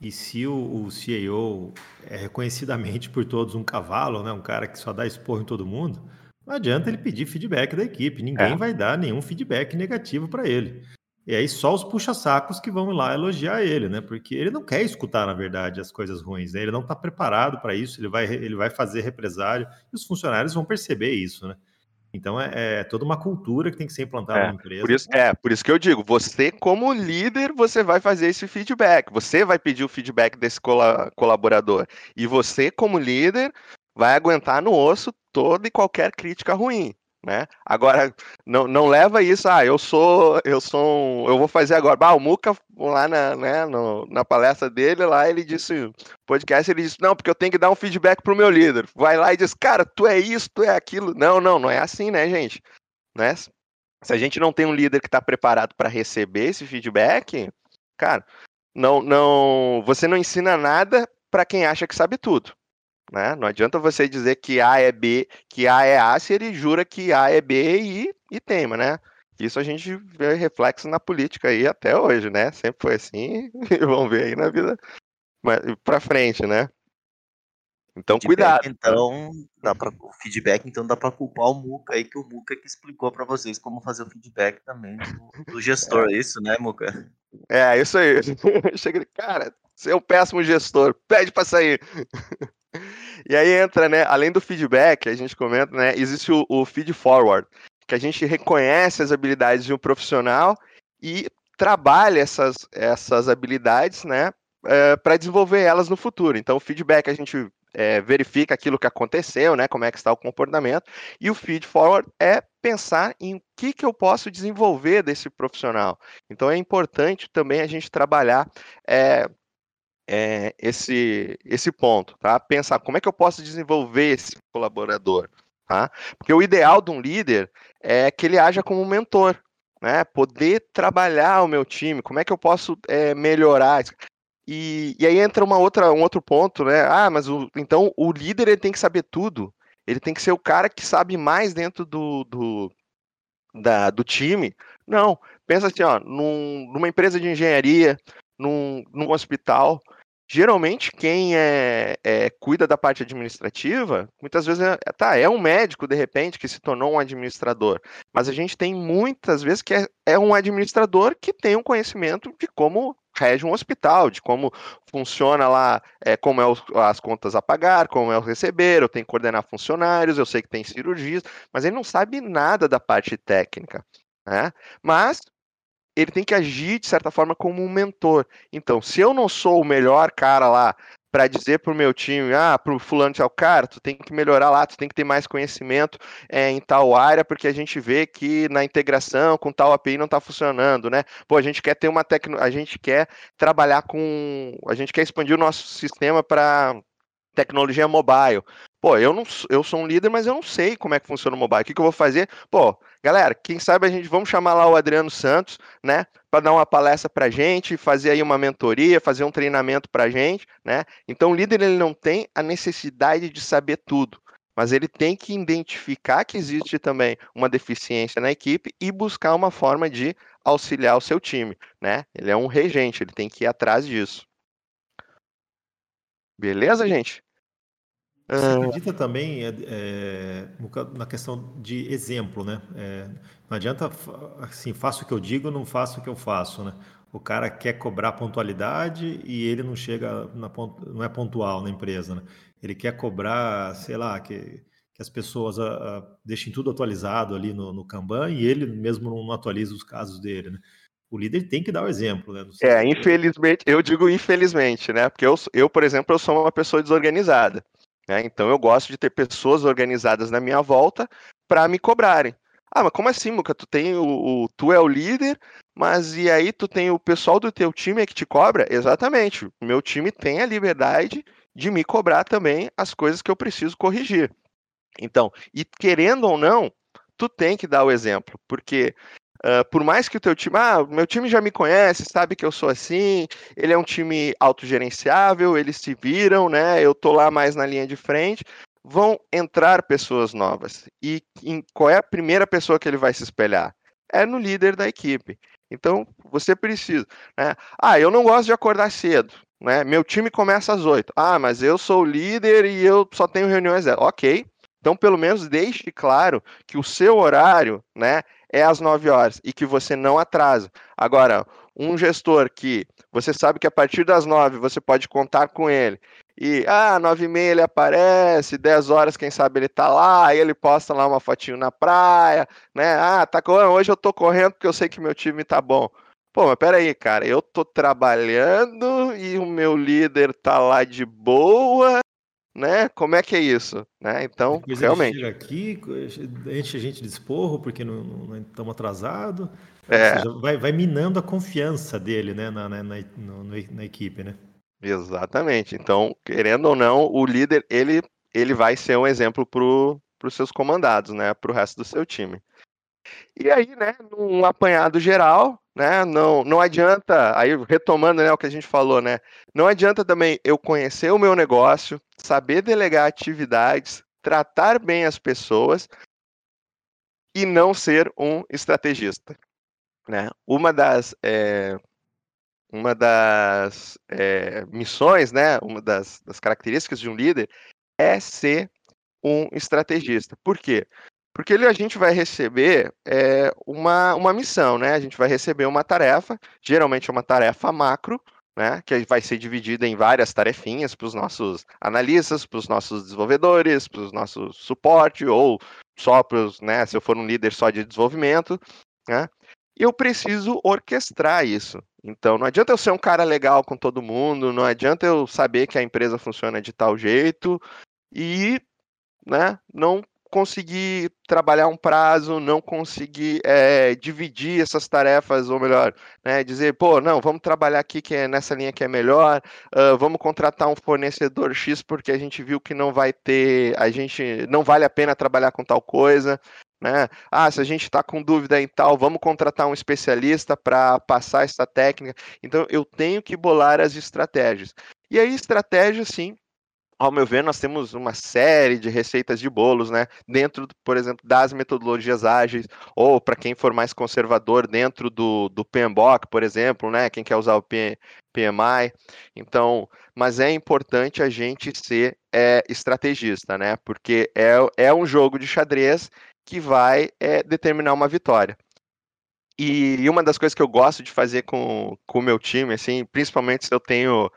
e se o, o CEO é reconhecidamente por todos um cavalo, né, um cara que só dá esporro em todo mundo, não adianta ele pedir feedback da equipe. Ninguém é. vai dar nenhum feedback negativo para ele. E aí só os puxa-sacos que vão lá elogiar ele, né? Porque ele não quer escutar, na verdade, as coisas ruins. Né? Ele não está preparado para isso. Ele vai, ele vai fazer represário e os funcionários vão perceber isso, né? Então é, é, toda uma cultura que tem que ser implantada é, na empresa. Por isso, é, por isso que eu digo, você como líder, você vai fazer esse feedback, você vai pedir o feedback desse colaborador. E você como líder vai aguentar no osso toda e qualquer crítica ruim né? Agora não, não leva isso, ah, eu sou, eu sou, um, eu vou fazer agora. Ah, o Muca lá na, né, no, na palestra dele lá, ele disse, podcast, ele disse, não, porque eu tenho que dar um feedback pro meu líder. Vai lá e diz, cara, tu é isso, tu é aquilo. Não, não, não é assim, né, gente? Né? Se a gente não tem um líder que está preparado para receber esse feedback, cara, não, não, você não ensina nada para quem acha que sabe tudo. Né? Não adianta você dizer que A é B, que A é A, se ele jura que A é B e, e tema, né? Isso a gente vê reflexo na política aí até hoje, né? Sempre foi assim, e vamos ver aí na vida para frente, né? Então, feedback, cuidado. Então, dá pra, o feedback, então, dá para culpar o Muca aí, que o Muca que explicou para vocês como fazer o feedback também do, do gestor, é. isso, né, Muca? É, isso aí. Chega cara, você é um péssimo gestor, pede para sair. E aí entra, né? Além do feedback, a gente comenta, né? Existe o, o feed forward, que a gente reconhece as habilidades de um profissional e trabalha essas, essas habilidades, né? É, para desenvolver elas no futuro. Então, o feedback a gente é, verifica aquilo que aconteceu, né? Como é que está o comportamento. E o feed forward é pensar em o que, que eu posso desenvolver desse profissional. Então, é importante também a gente trabalhar é, é, esse, esse ponto, tá? Pensar como é que eu posso desenvolver esse colaborador, tá? Porque o ideal de um líder é que ele haja como mentor, né? Poder trabalhar o meu time, como é que eu posso é, melhorar? E, e, aí entra uma outra, um outro ponto, né? Ah, mas o, então o líder ele tem que saber tudo. Ele tem que ser o cara que sabe mais dentro do, do, da, do time. Não, pensa assim, ó, num, numa empresa de engenharia, num, num hospital, geralmente quem é, é, cuida da parte administrativa, muitas vezes é, tá, é um médico de repente que se tornou um administrador, mas a gente tem muitas vezes que é, é um administrador que tem um conhecimento de como rege um hospital, de como funciona lá, é, como é os, as contas a pagar, como é o receber, eu tenho que coordenar funcionários, eu sei que tem cirurgias, mas ele não sabe nada da parte técnica. Né? Mas ele tem que agir de certa forma como um mentor. Então, se eu não sou o melhor cara lá para dizer para o meu time, ah, para o fulano de cara, tu tem que melhorar lá, tu tem que ter mais conhecimento é, em tal área, porque a gente vê que na integração com tal API não está funcionando, né? Pô, a gente quer ter uma tecno, a gente quer trabalhar com, a gente quer expandir o nosso sistema para tecnologia mobile. Pô, eu não eu sou um líder, mas eu não sei como é que funciona o mobile. O que, que eu vou fazer? Pô, galera, quem sabe a gente vamos chamar lá o Adriano Santos, né, para dar uma palestra pra gente, fazer aí uma mentoria, fazer um treinamento pra gente, né? Então o líder ele não tem a necessidade de saber tudo, mas ele tem que identificar que existe também uma deficiência na equipe e buscar uma forma de auxiliar o seu time, né? Ele é um regente, ele tem que ir atrás disso. Beleza, gente? Você ah. acredita também é, é, na questão de exemplo, né? É, não adianta, assim, faço o que eu digo, não faço o que eu faço, né? O cara quer cobrar pontualidade e ele não chega, na, não é pontual na empresa, né? Ele quer cobrar, sei lá, que, que as pessoas a, ah, a, ah, deixem tudo atualizado ali no, no Kanban e ele mesmo não atualiza os casos dele, né? o líder tem que dar o exemplo, né? É, infelizmente, eu digo infelizmente, né? Porque eu, eu, por exemplo, eu sou uma pessoa desorganizada. Né? Então eu gosto de ter pessoas organizadas na minha volta para me cobrarem. Ah, mas como assim, Muca? Tu tem o, o, tu é o líder, mas e aí tu tem o pessoal do teu time que te cobra? Exatamente. O meu time tem a liberdade de me cobrar também as coisas que eu preciso corrigir. Então, e querendo ou não, tu tem que dar o exemplo, porque Uh, por mais que o teu time, ah, meu time já me conhece, sabe que eu sou assim, ele é um time autogerenciável, eles se viram, né? Eu tô lá mais na linha de frente. Vão entrar pessoas novas. E em, qual é a primeira pessoa que ele vai se espelhar? É no líder da equipe. Então, você precisa, né? Ah, eu não gosto de acordar cedo, né? Meu time começa às oito. Ah, mas eu sou o líder e eu só tenho reuniões. Ok. Então, pelo menos deixe claro que o seu horário, né, é às 9 horas e que você não atrasa. Agora, um gestor que você sabe que a partir das 9 você pode contar com ele e, ah, 9 e meia ele aparece, 10 horas, quem sabe ele tá lá, aí ele posta lá uma fotinho na praia, né? Ah, tá correndo, hoje eu tô correndo porque eu sei que meu time tá bom. Pô, mas peraí, cara, eu tô trabalhando e o meu líder tá lá de boa né? Como é que é isso? Né? Então, Depois realmente. Chega aqui, enche a gente de esporro porque não, não estamos atrasados. É. Seja, vai, vai, minando a confiança dele né, na, na, na, na, equipe, né? Exatamente. Então, querendo ou não, o líder ele, ele vai ser um exemplo para os seus comandados, né? Para o resto do seu time. E aí, né, num apanhado geral, né, não, não adianta, aí retomando né, o que a gente falou, né, não adianta também eu conhecer o meu negócio, saber delegar atividades, tratar bem as pessoas e não ser um estrategista. Né? Uma das, é, uma das é, missões, né, uma das, das características de um líder é ser um estrategista. Por quê? Porque ele, a gente vai receber é, uma, uma missão, né? A gente vai receber uma tarefa, geralmente é uma tarefa macro, né? Que vai ser dividida em várias tarefinhas para os nossos analistas, para os nossos desenvolvedores, para os nossos suporte, ou só para os, né? Se eu for um líder só de desenvolvimento, né? eu preciso orquestrar isso. Então, não adianta eu ser um cara legal com todo mundo, não adianta eu saber que a empresa funciona de tal jeito e né, não conseguir trabalhar um prazo, não conseguir é, dividir essas tarefas, ou melhor, né, dizer, pô, não, vamos trabalhar aqui que é nessa linha que é melhor, uh, vamos contratar um fornecedor X porque a gente viu que não vai ter, a gente não vale a pena trabalhar com tal coisa. Né? Ah, se a gente está com dúvida em tal, vamos contratar um especialista para passar essa técnica. Então, eu tenho que bolar as estratégias. E aí, estratégia, sim, ao meu ver, nós temos uma série de receitas de bolos, né? Dentro, por exemplo, das metodologias ágeis, ou para quem for mais conservador, dentro do, do PMBOK, por exemplo, né? Quem quer usar o PMI. Então, mas é importante a gente ser é, estrategista, né? Porque é, é um jogo de xadrez que vai é, determinar uma vitória. E uma das coisas que eu gosto de fazer com o meu time, assim, principalmente se eu tenho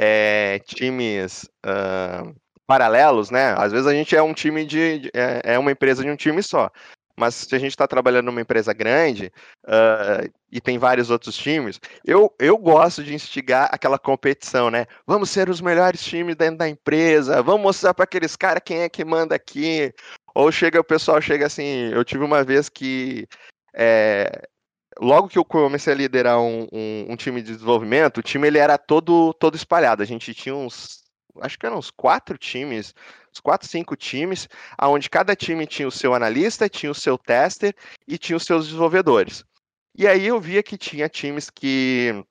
é, times uh, paralelos, né? Às vezes a gente é um time de. de é, é, uma empresa de um time só. Mas se a gente está trabalhando numa empresa grande uh, e tem vários outros times, eu, eu gosto de instigar aquela competição, né? Vamos ser os melhores times dentro da empresa, vamos mostrar para aqueles caras quem é que manda aqui. Ou chega, o pessoal chega assim, eu tive uma vez que é, logo que eu comecei a liderar um, um, um, time de desenvolvimento, o time ele era todo, todo espalhado. A gente tinha uns, acho que eram uns quatro times, uns quatro, cinco times, aonde cada time tinha o seu analista, tinha o seu tester e tinha os seus desenvolvedores. E aí eu via que tinha times que,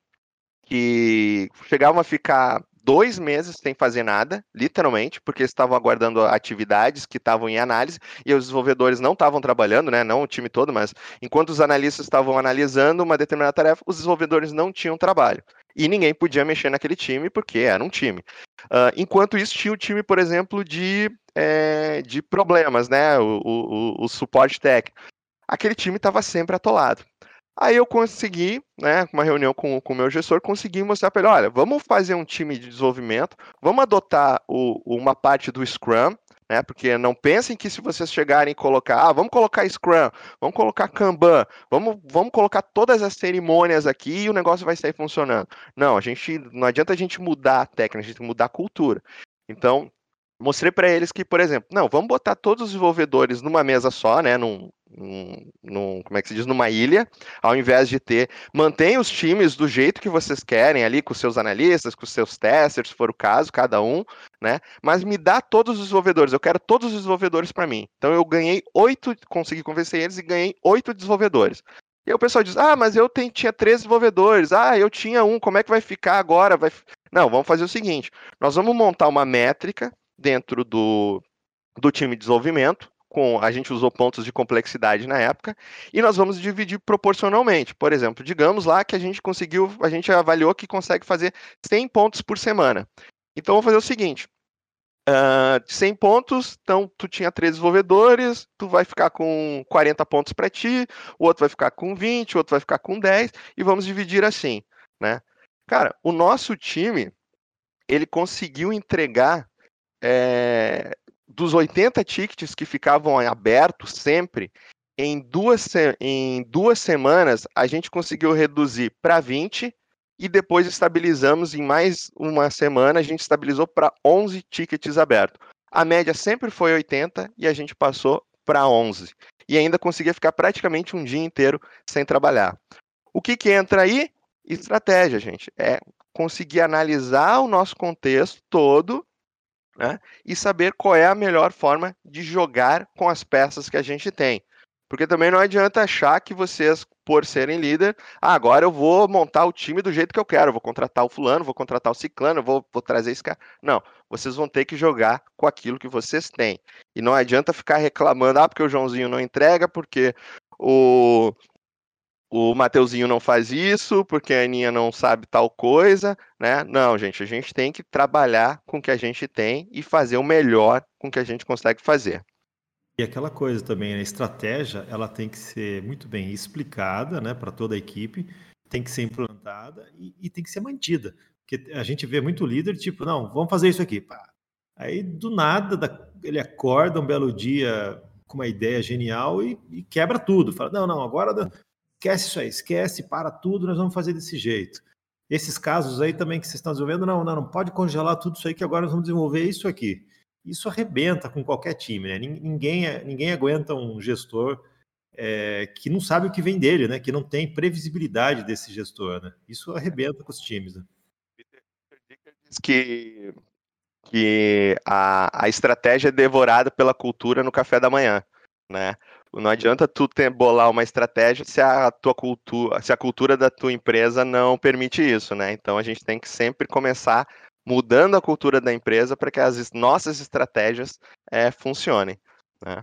que chegavam a ficar dois meses sem fazer nada, literalmente, porque estavam aguardando atividades que estavam em análise e os desenvolvedores não estavam trabalhando, né? Não o time todo, mas enquanto os analistas estavam analisando uma determinada tarefa, os desenvolvedores não tinham trabalho. E ninguém podia mexer naquele time porque era um time. Uh, enquanto isso, tinha o time, por exemplo, de, é, de problemas, né? O, o, o suporte técnico. Aquele time estava sempre atolado. Aí eu consegui, né, uma reunião com o meu gestor, consegui mostrar para ele, olha, vamos fazer um time de desenvolvimento, vamos adotar o, uma parte do Scrum, né, porque não pensem que se vocês chegarem e colocar, ah, vamos colocar Scrum, vamos colocar Kanban, vamos, vamos colocar todas as cerimônias aqui e o negócio vai sair funcionando. Não, a gente, não adianta a gente mudar a técnica, a gente tem que mudar a cultura. Então, mostrei para eles que, por exemplo, não, vamos botar todos os desenvolvedores numa mesa só, né, num, num, num, como é que se diz, numa ilha, ao invés de ter, mantém os times do jeito que vocês querem ali, com seus analistas, com seus testers, se for o caso, cada um, né, mas me dá todos os desenvolvedores, eu quero todos os desenvolvedores para mim. Então eu ganhei oito, consegui convencer eles e ganhei oito desenvolvedores. E aí o pessoal diz, ah, mas eu tinha três desenvolvedores, ah, eu tinha um, como é que vai ficar agora? Vai... Não, vamos fazer o seguinte, nós vamos montar uma métrica dentro do, do time de desenvolvimento, com a gente usou pontos de complexidade na época, e nós vamos dividir proporcionalmente. Por exemplo, digamos lá que a gente conseguiu, a gente avaliou que consegue fazer 100 pontos por semana. Então vamos fazer o seguinte: uh, 100 pontos, então tu tinha três desenvolvedores, tu vai ficar com 40 pontos para ti, o outro vai ficar com 20, o outro vai ficar com 10, e vamos dividir assim, né? Cara, o nosso time ele conseguiu entregar é, dos 80 tickets que ficavam abertos sempre, em duas, em duas semanas a gente conseguiu reduzir para 20 e depois estabilizamos em mais uma semana, a gente estabilizou para 11 tickets abertos. A média sempre foi 80 e a gente passou para 11. E ainda conseguia ficar praticamente um dia inteiro sem trabalhar. O que, que entra aí? Estratégia, gente. É conseguir analisar o nosso contexto todo né? E saber qual é a melhor forma de jogar com as peças que a gente tem. Porque também não adianta achar que vocês, por serem líder, ah, agora eu vou montar o time do jeito que eu quero, vou contratar o fulano, vou contratar o ciclano, vou, vou trazer esse cara. Não, vocês vão ter que jogar com aquilo que vocês têm. E não adianta ficar reclamando, ah, porque o Joãozinho não entrega, porque o, o Mateuzinho não faz isso porque a Aninha não sabe tal coisa, né? Não, gente, a gente tem que trabalhar com o que a gente tem e fazer o melhor com o que a gente consegue fazer. E aquela coisa também, a estratégia, ela tem que ser muito bem explicada, né, para toda a equipe, tem que ser implantada e, e, tem que ser mantida. Porque a gente vê muito líder, tipo, não, vamos fazer isso aqui. Pá. Aí, do nada, ele acorda um belo dia com uma ideia genial e, e quebra tudo. Fala, não, não, agora esquece isso aí, esquece, para tudo, nós vamos fazer desse jeito. Esses casos aí também que vocês estão desenvolvendo, não, não, não pode congelar tudo isso aí que agora nós vamos desenvolver isso aqui. Isso arrebenta com qualquer time, né? Ninguém, ninguém aguenta um gestor é, que não sabe o que vem dele, né? Que não tem previsibilidade desse gestor, né? Isso arrebenta com os times, né? que, que a, a estratégia é devorada pela cultura no café da manhã, né? Não adianta tu ter, bolar uma estratégia se a tua cultura, se a cultura da tua empresa não permite isso, né? Então a gente tem que sempre começar mudando a cultura da empresa para que as nossas estratégias é, funcionem. Né?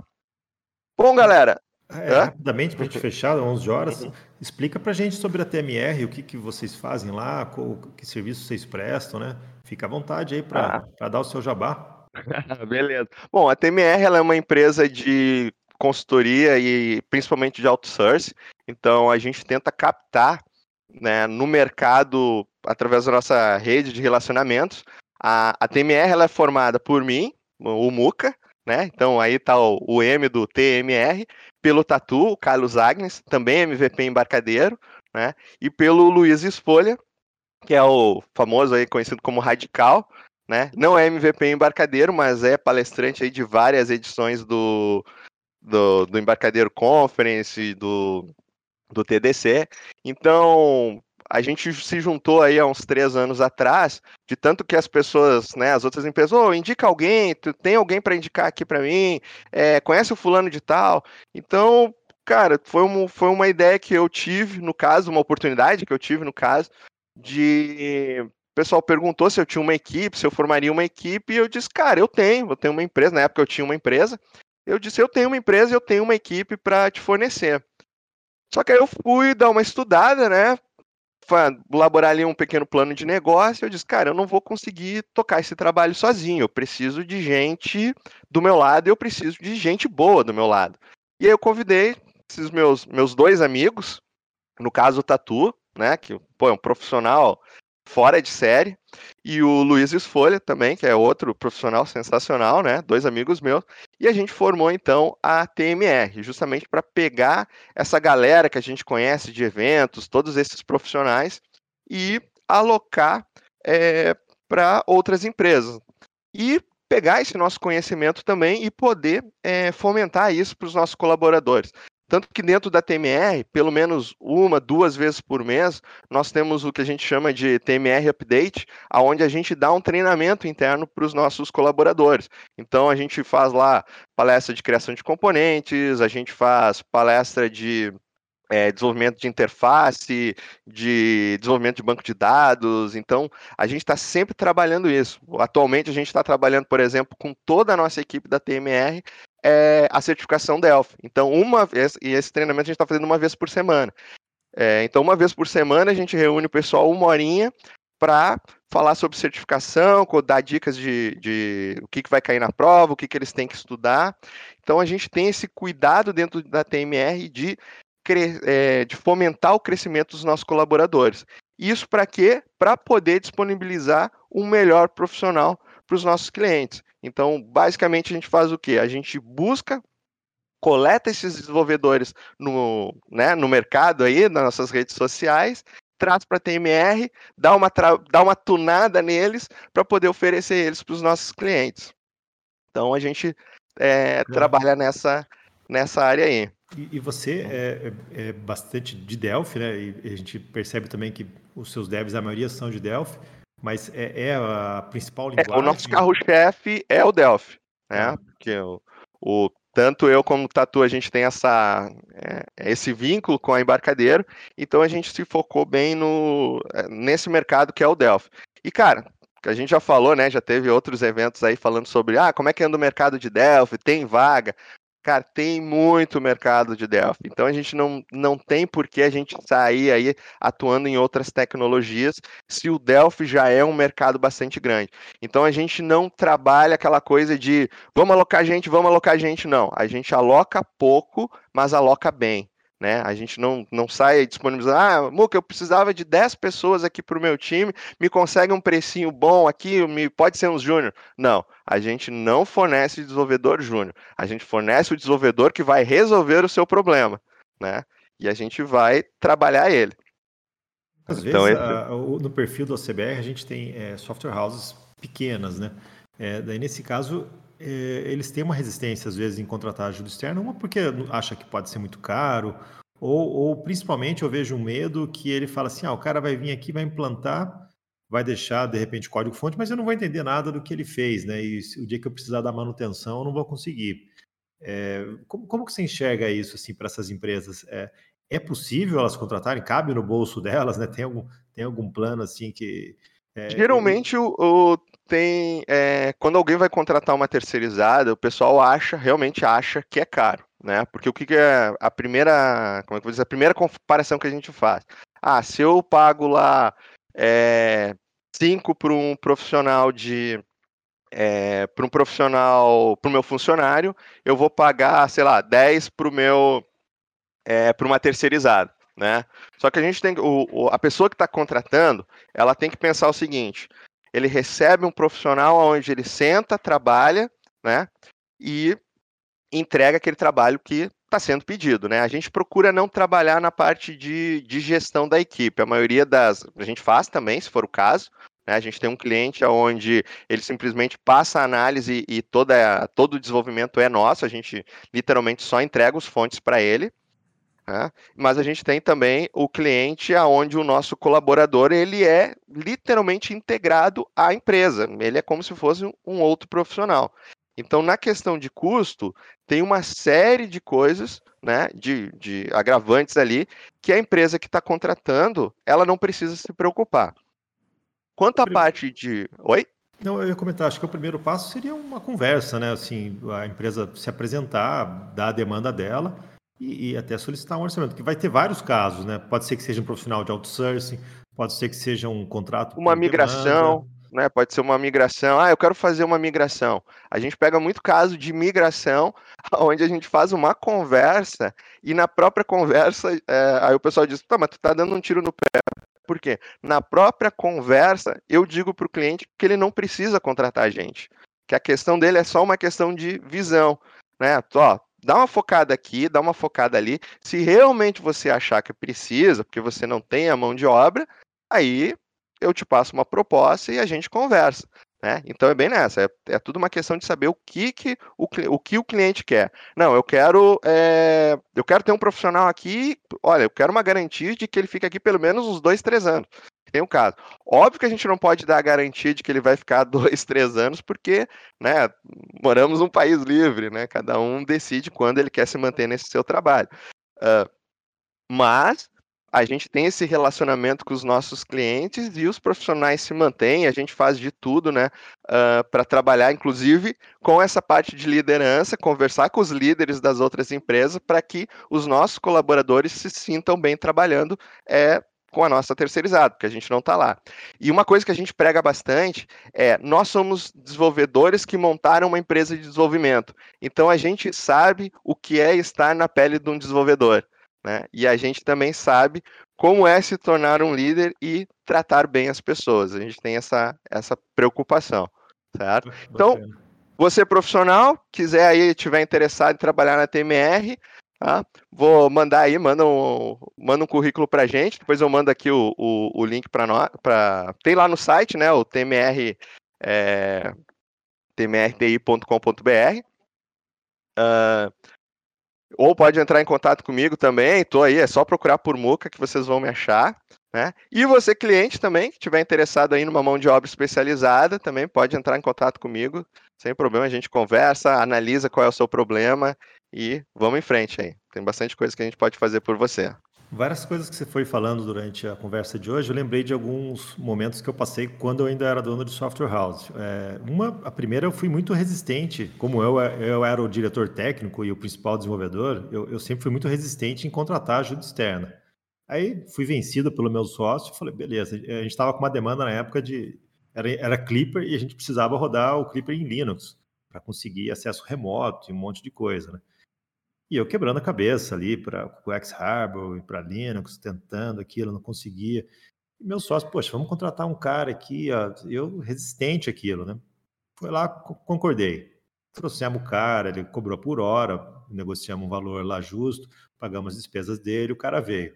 Bom, galera. É, rapidamente, para a gente fechar, 11 horas, explica para a gente sobre a TMR, o que, que vocês fazem lá, qual, que serviço vocês prestam, né? Fica à vontade aí para ah. dar o seu jabá. Beleza. Bom, a TMR ela é uma empresa de consultoria e principalmente de outsource. Então a gente tenta captar né, no mercado através da nossa rede de relacionamentos. A, a TMR ela é formada por mim, o Muca, né? Então aí tá o, o M do TMR, pelo Tatu, o Carlos Agnes, também MVP embarcadeiro, né? E pelo Luiz Espolha, que é o famoso aí conhecido como Radical, né? Não é MVP embarcadeiro, mas é palestrante aí de várias edições do do, do Embarcadeiro Conference, do, do TDC. Então, a gente se juntou aí há uns três anos atrás, de tanto que as pessoas, né, as outras empresas, oh, indica alguém, tu tem alguém para indicar aqui para mim, é, conhece o fulano de tal. Então, cara, foi, um, foi uma ideia que eu tive, no caso, uma oportunidade que eu tive, no caso, de. O pessoal perguntou se eu tinha uma equipe, se eu formaria uma equipe, e eu disse, cara, eu tenho, eu tenho uma empresa. Na época eu tinha uma empresa. Eu disse, eu tenho uma empresa eu tenho uma equipe para te fornecer. Só que aí eu fui dar uma estudada, né? elaborar ali um pequeno plano de negócio. Eu disse, cara, eu não vou conseguir tocar esse trabalho sozinho. Eu preciso de gente do meu lado, eu preciso de gente boa do meu lado. E aí eu convidei esses meus, meus dois amigos, no caso o Tatu, né, que pô, é um profissional fora de série, e o Luiz Esfolha também, que é outro profissional sensacional, né, dois amigos meus, e a gente formou então a TMR, justamente para pegar essa galera que a gente conhece de eventos, todos esses profissionais, e alocar é, para outras empresas. E pegar esse nosso conhecimento também e poder é, fomentar isso para os nossos colaboradores. Tanto que dentro da TMR, pelo menos uma, duas vezes por mês, nós temos o que a gente chama de TMR Update, aonde a gente dá um treinamento interno para os nossos colaboradores. Então a gente faz lá palestra de criação de componentes, a gente faz palestra de é, desenvolvimento de interface, de desenvolvimento de banco de dados. Então, a gente está sempre trabalhando isso. Atualmente, a gente está trabalhando, por exemplo, com toda a nossa equipe da TMR, é, a certificação Delphi. Então, uma vez, e esse treinamento a gente está fazendo uma vez por semana. É, então, uma vez por semana, a gente reúne o pessoal uma horinha para falar sobre certificação, dar dicas de, de o que, que vai cair na prova, o que, que eles têm que estudar. Então, a gente tem esse cuidado dentro da TMR de é, de fomentar o crescimento dos nossos colaboradores. Isso para quê? Para poder disponibilizar um melhor profissional para os nossos clientes. Então, basicamente, a gente faz o quê? A gente busca, coleta esses desenvolvedores no, né, no mercado aí, nas nossas redes sociais, traz para a TMR, dá uma, dá uma tunada neles para poder oferecer eles para os nossos clientes. Então, a gente é, trabalha nessa, nessa área aí. E, e você é, é, é, bastante de Delphi, né? E a gente percebe também que os seus devs, a maioria são de Delphi, mas é, é a principal linguagem. É, o nosso carro-chefe é o Delphi, né? Ah. Porque o, o, tanto eu como o Tatu, a gente tem essa, é, esse vínculo com a embarcadeiro, então a gente se focou bem no, é, nesse mercado que é o Delphi. E, cara, a gente já falou, né? Já teve outros eventos aí falando sobre ah, como é que anda o mercado de Delphi, tem vaga. Cara, tem muito mercado de Delphi. Então a gente não, não tem por que a gente sair aí atuando em outras tecnologias se o Delphi já é um mercado bastante grande. Então a gente não trabalha aquela coisa de vamos alocar gente, vamos alocar gente, não. A gente aloca pouco, mas aloca bem. Né? A gente não, não sai disponibilizando, ah, Muca, eu precisava de 10 pessoas aqui para o meu time, me consegue um precinho bom aqui, me, pode ser uns júnior. Não, a gente não fornece desenvolvedor júnior, a gente fornece o desenvolvedor que vai resolver o seu problema, né? E a gente vai trabalhar ele. Às então, vezes, esse... a, no perfil do OCBR, a gente tem é, software houses pequenas, né? É, daí, nesse caso, eles têm uma resistência, às vezes, em contratar ajuda externa, uma porque acha que pode ser muito caro, ou, ou principalmente eu vejo um medo que ele fala assim: ah, o cara vai vir aqui, vai implantar, vai deixar, de repente, código-fonte, mas eu não vou entender nada do que ele fez, né? E o dia que eu precisar da manutenção, eu não vou conseguir. É, como, como que você enxerga isso assim para essas empresas? É, é possível elas contratarem? Cabe no bolso delas, né? Tem algum, tem algum plano assim que. É, Geralmente o, tem. É, quando alguém vai contratar uma terceirizada, o pessoal acha, realmente acha que é caro, né? Porque o que, que é a primeira. Como é que eu vou dizer? A primeira comparação que a gente faz. Ah, se eu pago lá é, 5 para um profissional de. É, para um profissional, para o meu funcionário, eu vou pagar, sei lá, 10 para o meu. É, para uma terceirizada. Né? Só que a gente tem o, o a pessoa que está contratando, ela tem que pensar o seguinte: ele recebe um profissional onde ele senta, trabalha, né? E entrega aquele trabalho que está sendo pedido, né? A gente procura não trabalhar na parte de, de gestão da equipe. A maioria das. A gente faz também, se for o caso. Né? A gente tem um cliente onde ele simplesmente passa a análise e toda, todo o desenvolvimento é nosso. A gente literalmente só entrega os fontes para ele. Né? Mas a gente tem também o cliente aonde o nosso colaborador ele é literalmente integrado à empresa. Ele é como se fosse um outro profissional. Então, na questão de custo, tem uma série de coisas, né, de, de agravantes ali, que a empresa que está contratando, ela não precisa se preocupar. Quanto à parte de... Oi? Não, eu ia comentar, acho que o primeiro passo seria uma conversa, né, assim, a empresa se apresentar, dar a demanda dela, e, e, até solicitar um orçamento, que vai ter vários casos, né? Pode ser que seja um profissional de outsourcing, pode ser que seja um contrato. Uma migração, né? Pode ser uma migração. Ah, eu quero fazer uma migração. A gente pega muito caso de migração, onde a gente faz uma conversa e na própria conversa, é, aí o pessoal diz: tá, mas tu tá dando um tiro no pé. Por quê? Na própria conversa, eu digo para o cliente que ele não precisa contratar a gente. Que a questão dele é só uma questão de visão. Né? Ó, dá uma focada aqui, dá uma focada ali. Se realmente você achar que precisa, porque você não tem a mão de obra, aí eu te passo uma proposta e a gente conversa. Né? Então é bem nessa, é, é, tudo uma questão de saber o que, que o, o que o cliente quer. Não, eu quero é, eu quero ter um profissional aqui, olha, eu quero uma garantia de que ele fique aqui pelo menos uns dois, três anos tem um caso. Óbvio que a gente não pode dar a garantia de que ele vai ficar dois, três anos, porque né, moramos num país livre, né? Cada um decide quando ele quer se manter nesse seu trabalho. Uh, mas a gente tem esse relacionamento com os nossos clientes e os profissionais se mantêm, a gente faz de tudo, né, uh, para trabalhar, inclusive, com essa parte de liderança, conversar com os líderes das outras empresas para que os nossos colaboradores se sintam bem trabalhando é, com a nossa terceirizada, porque a gente não está lá. E uma coisa que a gente prega bastante é: nós somos desenvolvedores que montaram uma empresa de desenvolvimento. Então a gente sabe o que é estar na pele de um desenvolvedor. Né? E a gente também sabe como é se tornar um líder e tratar bem as pessoas. A gente tem essa, essa preocupação, certo? Então, você profissional, quiser aí, tiver interessado em trabalhar na TMR, Tá? Vou mandar aí, manda um, manda um currículo para gente, depois eu mando aqui o, o, o link para nós. Pra... Tem lá no site, né? O TMR, é, tmrti.com.br. Uh, ou pode entrar em contato comigo também, estou aí, é só procurar por Muca que vocês vão me achar. Né? E você, cliente também, que estiver interessado aí numa mão de obra especializada, também pode entrar em contato comigo, sem problema, a gente conversa, analisa qual é o seu problema e vamos em frente aí. Tem bastante coisa que a gente pode fazer por você. Várias coisas que você foi falando durante a conversa de hoje, eu lembrei de alguns momentos que eu passei quando eu ainda era dono de software house. É, uma, a primeira, eu fui muito resistente, como eu, eu era o diretor técnico e o principal desenvolvedor, eu, eu sempre fui muito resistente em contratar ajuda externa. Aí fui vencido pelo meu sócio e falei, beleza, a gente estava com uma demanda na época de. Era, era Clipper e a gente precisava rodar o Clipper em Linux para conseguir acesso remoto e um monte de coisa, né? E eu quebrando a cabeça ali para o X-Harbor e para Linux, tentando aquilo, não conseguia. E meu sócio, poxa, vamos contratar um cara aqui, ó, eu resistente àquilo, né? Foi lá, concordei. Trouxemos o cara, ele cobrou por hora, negociamos um valor lá justo, pagamos as despesas dele, o cara veio.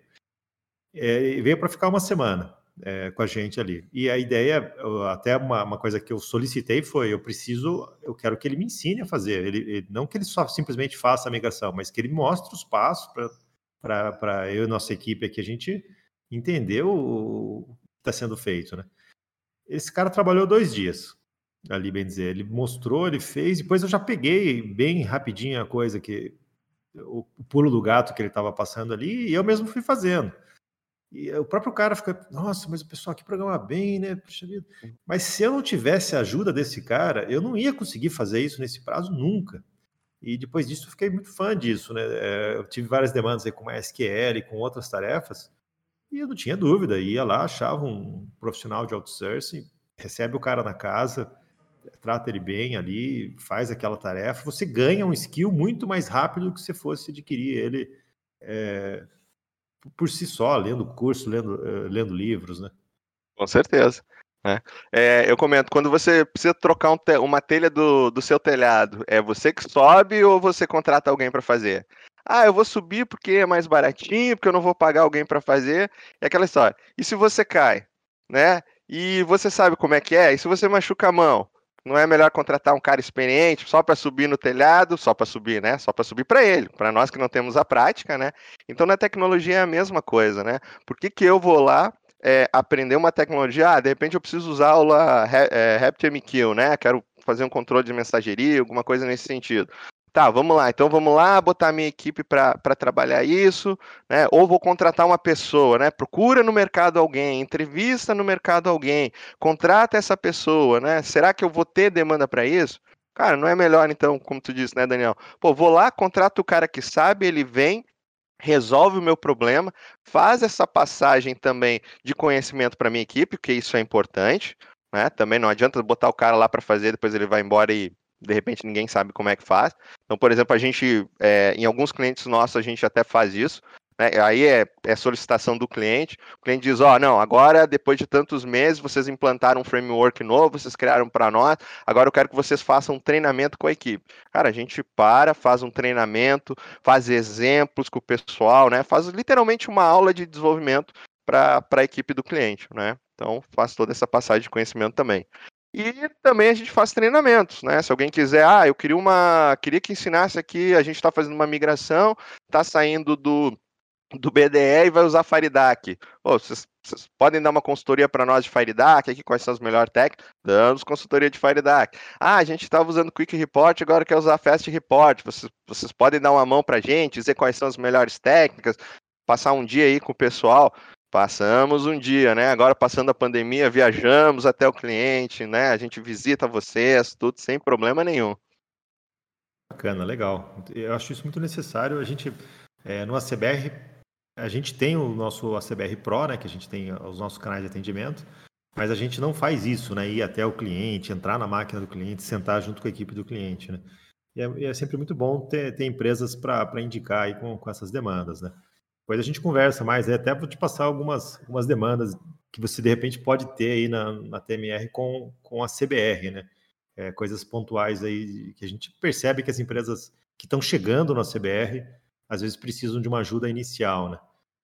É, veio para ficar uma semana é, com a gente ali. E a ideia, até uma, uma, coisa que eu solicitei foi: eu preciso, eu quero que ele me ensine a fazer. Ele, ele não que ele só simplesmente faça a migração, mas que ele mostre os passos para eu e nossa equipe aqui a gente entender o que está sendo feito, né? Esse cara trabalhou dois dias ali, bem dizer. Ele mostrou, ele fez, depois eu já peguei bem rapidinho a coisa que o, o pulo do gato que ele estava passando ali e eu mesmo fui fazendo. E o próprio cara fica, nossa, mas o pessoal aqui programa bem, né? Puxa vida. Mas se eu não tivesse a ajuda desse cara, eu não ia conseguir fazer isso nesse prazo nunca. E depois disso eu fiquei muito fã disso, né? É, eu tive várias demandas aí com SQL, com outras tarefas, e eu não tinha dúvida, ia lá, achava um profissional de outsourcing, recebe o cara na casa, trata ele bem ali, faz aquela tarefa, você ganha um skill muito mais rápido do que se fosse adquirir ele é, por si só, lendo curso, lendo, uh, lendo livros, né? Com certeza. Né? É, eu comento, quando você precisa trocar um te uma telha do, do seu telhado, é você que sobe ou você contrata alguém para fazer? Ah, eu vou subir porque é mais baratinho, porque eu não vou pagar alguém para fazer. É aquela história. E se você cai, né? E você sabe como é que é? E se você machuca a mão? Não é melhor contratar um cara experiente só para subir no telhado, só para subir, né? Só para subir para ele, para nós que não temos a prática, né? Então na tecnologia é a mesma coisa, né? Por que, que eu vou lá é, aprender uma tecnologia? Ah, de repente eu preciso usar aula é, RaptorMQ, né? Quero fazer um controle de mensageria, alguma coisa nesse sentido. Tá, vamos lá. Então vamos lá botar minha equipe para trabalhar isso, né? Ou vou contratar uma pessoa, né? Procura no mercado alguém, entrevista no mercado alguém, contrata essa pessoa, né? Será que eu vou ter demanda para isso? Cara, não é melhor então, como tu disse, né, Daniel? Pô, vou lá, contrato o cara que sabe, ele vem, resolve o meu problema, faz essa passagem também de conhecimento para minha equipe, porque isso é importante, né? Também não adianta botar o cara lá para fazer, depois ele vai embora e de repente ninguém sabe como é que faz. Então, por exemplo, a gente, é, em alguns clientes nossos, a gente até faz isso. Né? Aí é, é, solicitação do cliente. O cliente diz: Ó, oh, não, agora, depois de tantos meses, vocês implantaram um framework novo, vocês criaram para nós, agora eu quero que vocês façam um treinamento com a equipe. Cara, a gente para, faz um treinamento, faz exemplos com o pessoal, né? Faz literalmente uma aula de desenvolvimento para a equipe do cliente, né? Então, faz toda essa passagem de conhecimento também. E também a gente faz treinamentos, né? Se alguém quiser, ah, eu queria uma, queria que ensinasse aqui, a gente está fazendo uma migração, está saindo do, do BDE e vai usar Faridac. Vocês, vocês, podem dar uma consultoria para nós de Faridac, aqui quais são as melhores técnicas? Damos consultoria de Faridac. Ah, a gente estava usando Quick Report, agora quer usar Fast Report. Vocês, vocês podem dar uma mão para a gente, dizer quais são as melhores técnicas, passar um dia aí com o pessoal. Passamos um dia, né? Agora passando a pandemia, viajamos até o cliente, né? A gente visita vocês, tudo sem problema nenhum. Bacana, legal. Eu acho isso muito necessário. A gente, é, no ACBR, a gente tem o nosso ACBR Pro, né? Que a gente tem os nossos canais de atendimento, mas a gente não faz isso, né? Ir até o cliente, entrar na máquina do cliente, sentar junto com a equipe do cliente, né? E é, é sempre muito bom ter, ter empresas para indicar aí com, com essas demandas, né? Depois a gente conversa mais, né? até vou te passar algumas, algumas demandas que você de repente pode ter aí na, na TMR com, com a CBR, né? É, coisas pontuais aí que a gente percebe que as empresas que estão chegando na CBR às vezes precisam de uma ajuda inicial, né?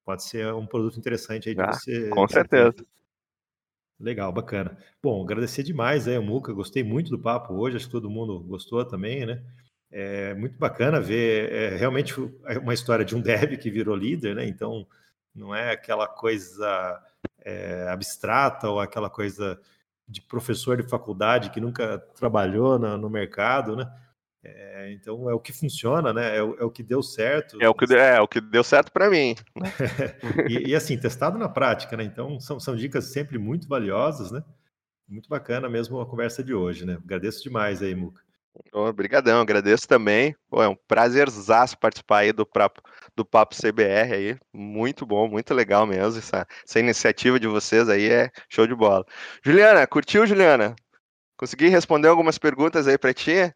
Pode ser um produto interessante aí de ah, você. Com certeza. Legal, bacana. Bom, agradecer demais aí, Muca. Gostei muito do papo hoje, acho que todo mundo gostou também, né? É muito bacana ver é, realmente é uma história de um dev que virou líder, né? Então, não é aquela coisa é, abstrata ou aquela coisa de professor de faculdade que nunca trabalhou na, no mercado, né? É, então é o que funciona, né? É o, é o que deu certo. É o que, é, o que deu certo para mim. e, e, assim, testado na prática, né? Então são, são dicas sempre muito valiosas, né? Muito bacana mesmo a conversa de hoje, né? Agradeço demais aí, Muca. Obrigadão, agradeço também. Pô, é um prazerzaço participar aí do, do Papo CBR aí. Muito bom, muito legal mesmo. Essa, essa iniciativa de vocês aí é show de bola. Juliana, curtiu, Juliana? Consegui responder algumas perguntas aí para ti?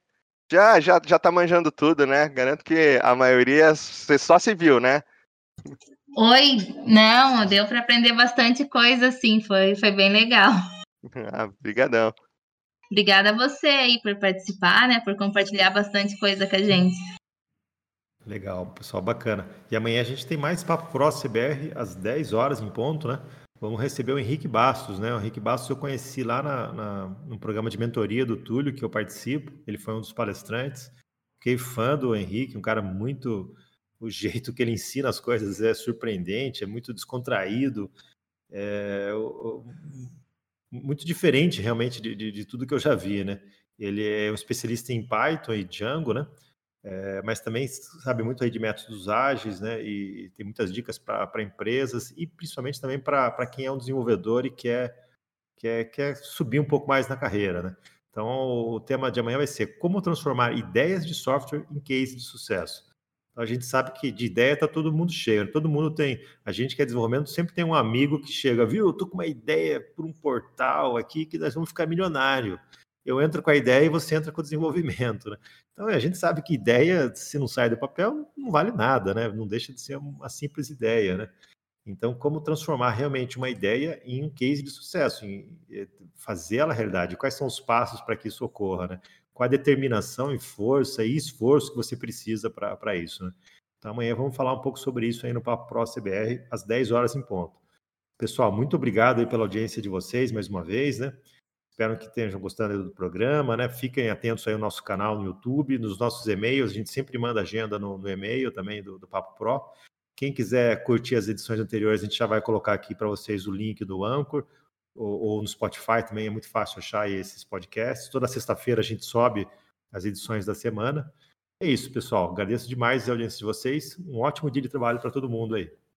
Já, já, já tá manjando tudo, né? Garanto que a maioria você só se viu, né? Oi, não, deu para aprender bastante coisa, sim, foi, foi bem legal. Ah, brigadão. Obrigada a você aí por participar, né? Por compartilhar bastante coisa com a gente. Legal, pessoal, bacana. E amanhã a gente tem mais Papo Pro CBR às 10 horas em ponto, né? Vamos receber o Henrique Bastos, né? O Henrique Bastos eu conheci lá na, na, no programa de mentoria do Túlio, que eu participo. Ele foi um dos palestrantes. Fiquei fã do Henrique, um cara muito. O jeito que ele ensina as coisas é surpreendente, é muito descontraído. É, muito diferente realmente de, de, de, tudo que eu já vi, né? Ele é um especialista em Python e Django, né? É, mas também sabe muito aí de métodos ágeis, né? E tem muitas dicas para empresas e principalmente também para quem é um desenvolvedor e quer, quer, quer subir um pouco mais na carreira, né? Então, o tema de amanhã vai ser como transformar ideias de software em case de sucesso a gente sabe que de ideia está todo mundo cheio, né? todo mundo tem. A gente que é desenvolvimento sempre tem um amigo que chega, viu? Eu tô com uma ideia para um portal aqui que nós vamos ficar milionário. Eu entro com a ideia e você entra com o desenvolvimento, né? Então a gente sabe que ideia, se não sai do papel, não vale nada, né? Não deixa de ser uma simples ideia, né? Então, como transformar realmente uma ideia em um case de sucesso, em eh, fazer ela realidade? Quais são os passos para que isso ocorra, né? Com a determinação e força e esforço que você precisa para isso. Né? Então, amanhã vamos falar um pouco sobre isso aí no Papo Pro CBR, às 10 horas em ponto. Pessoal, muito obrigado aí pela audiência de vocês mais uma vez, né? Espero que estejam gostando do programa, né? Fiquem atentos aí ao nosso canal no YouTube, nos nossos e-mails. A gente sempre manda agenda no, no e-mail também do, do Papo Pro. Quem quiser curtir as edições anteriores, a gente já vai colocar aqui para vocês o link do Anchor ou, ou, no Spotify também. É muito fácil achar esses podcasts. Toda sexta-feira a gente sobe as edições da semana. É isso, pessoal. Agradeço demais a audiência de vocês. Um ótimo dia de trabalho para todo mundo aí.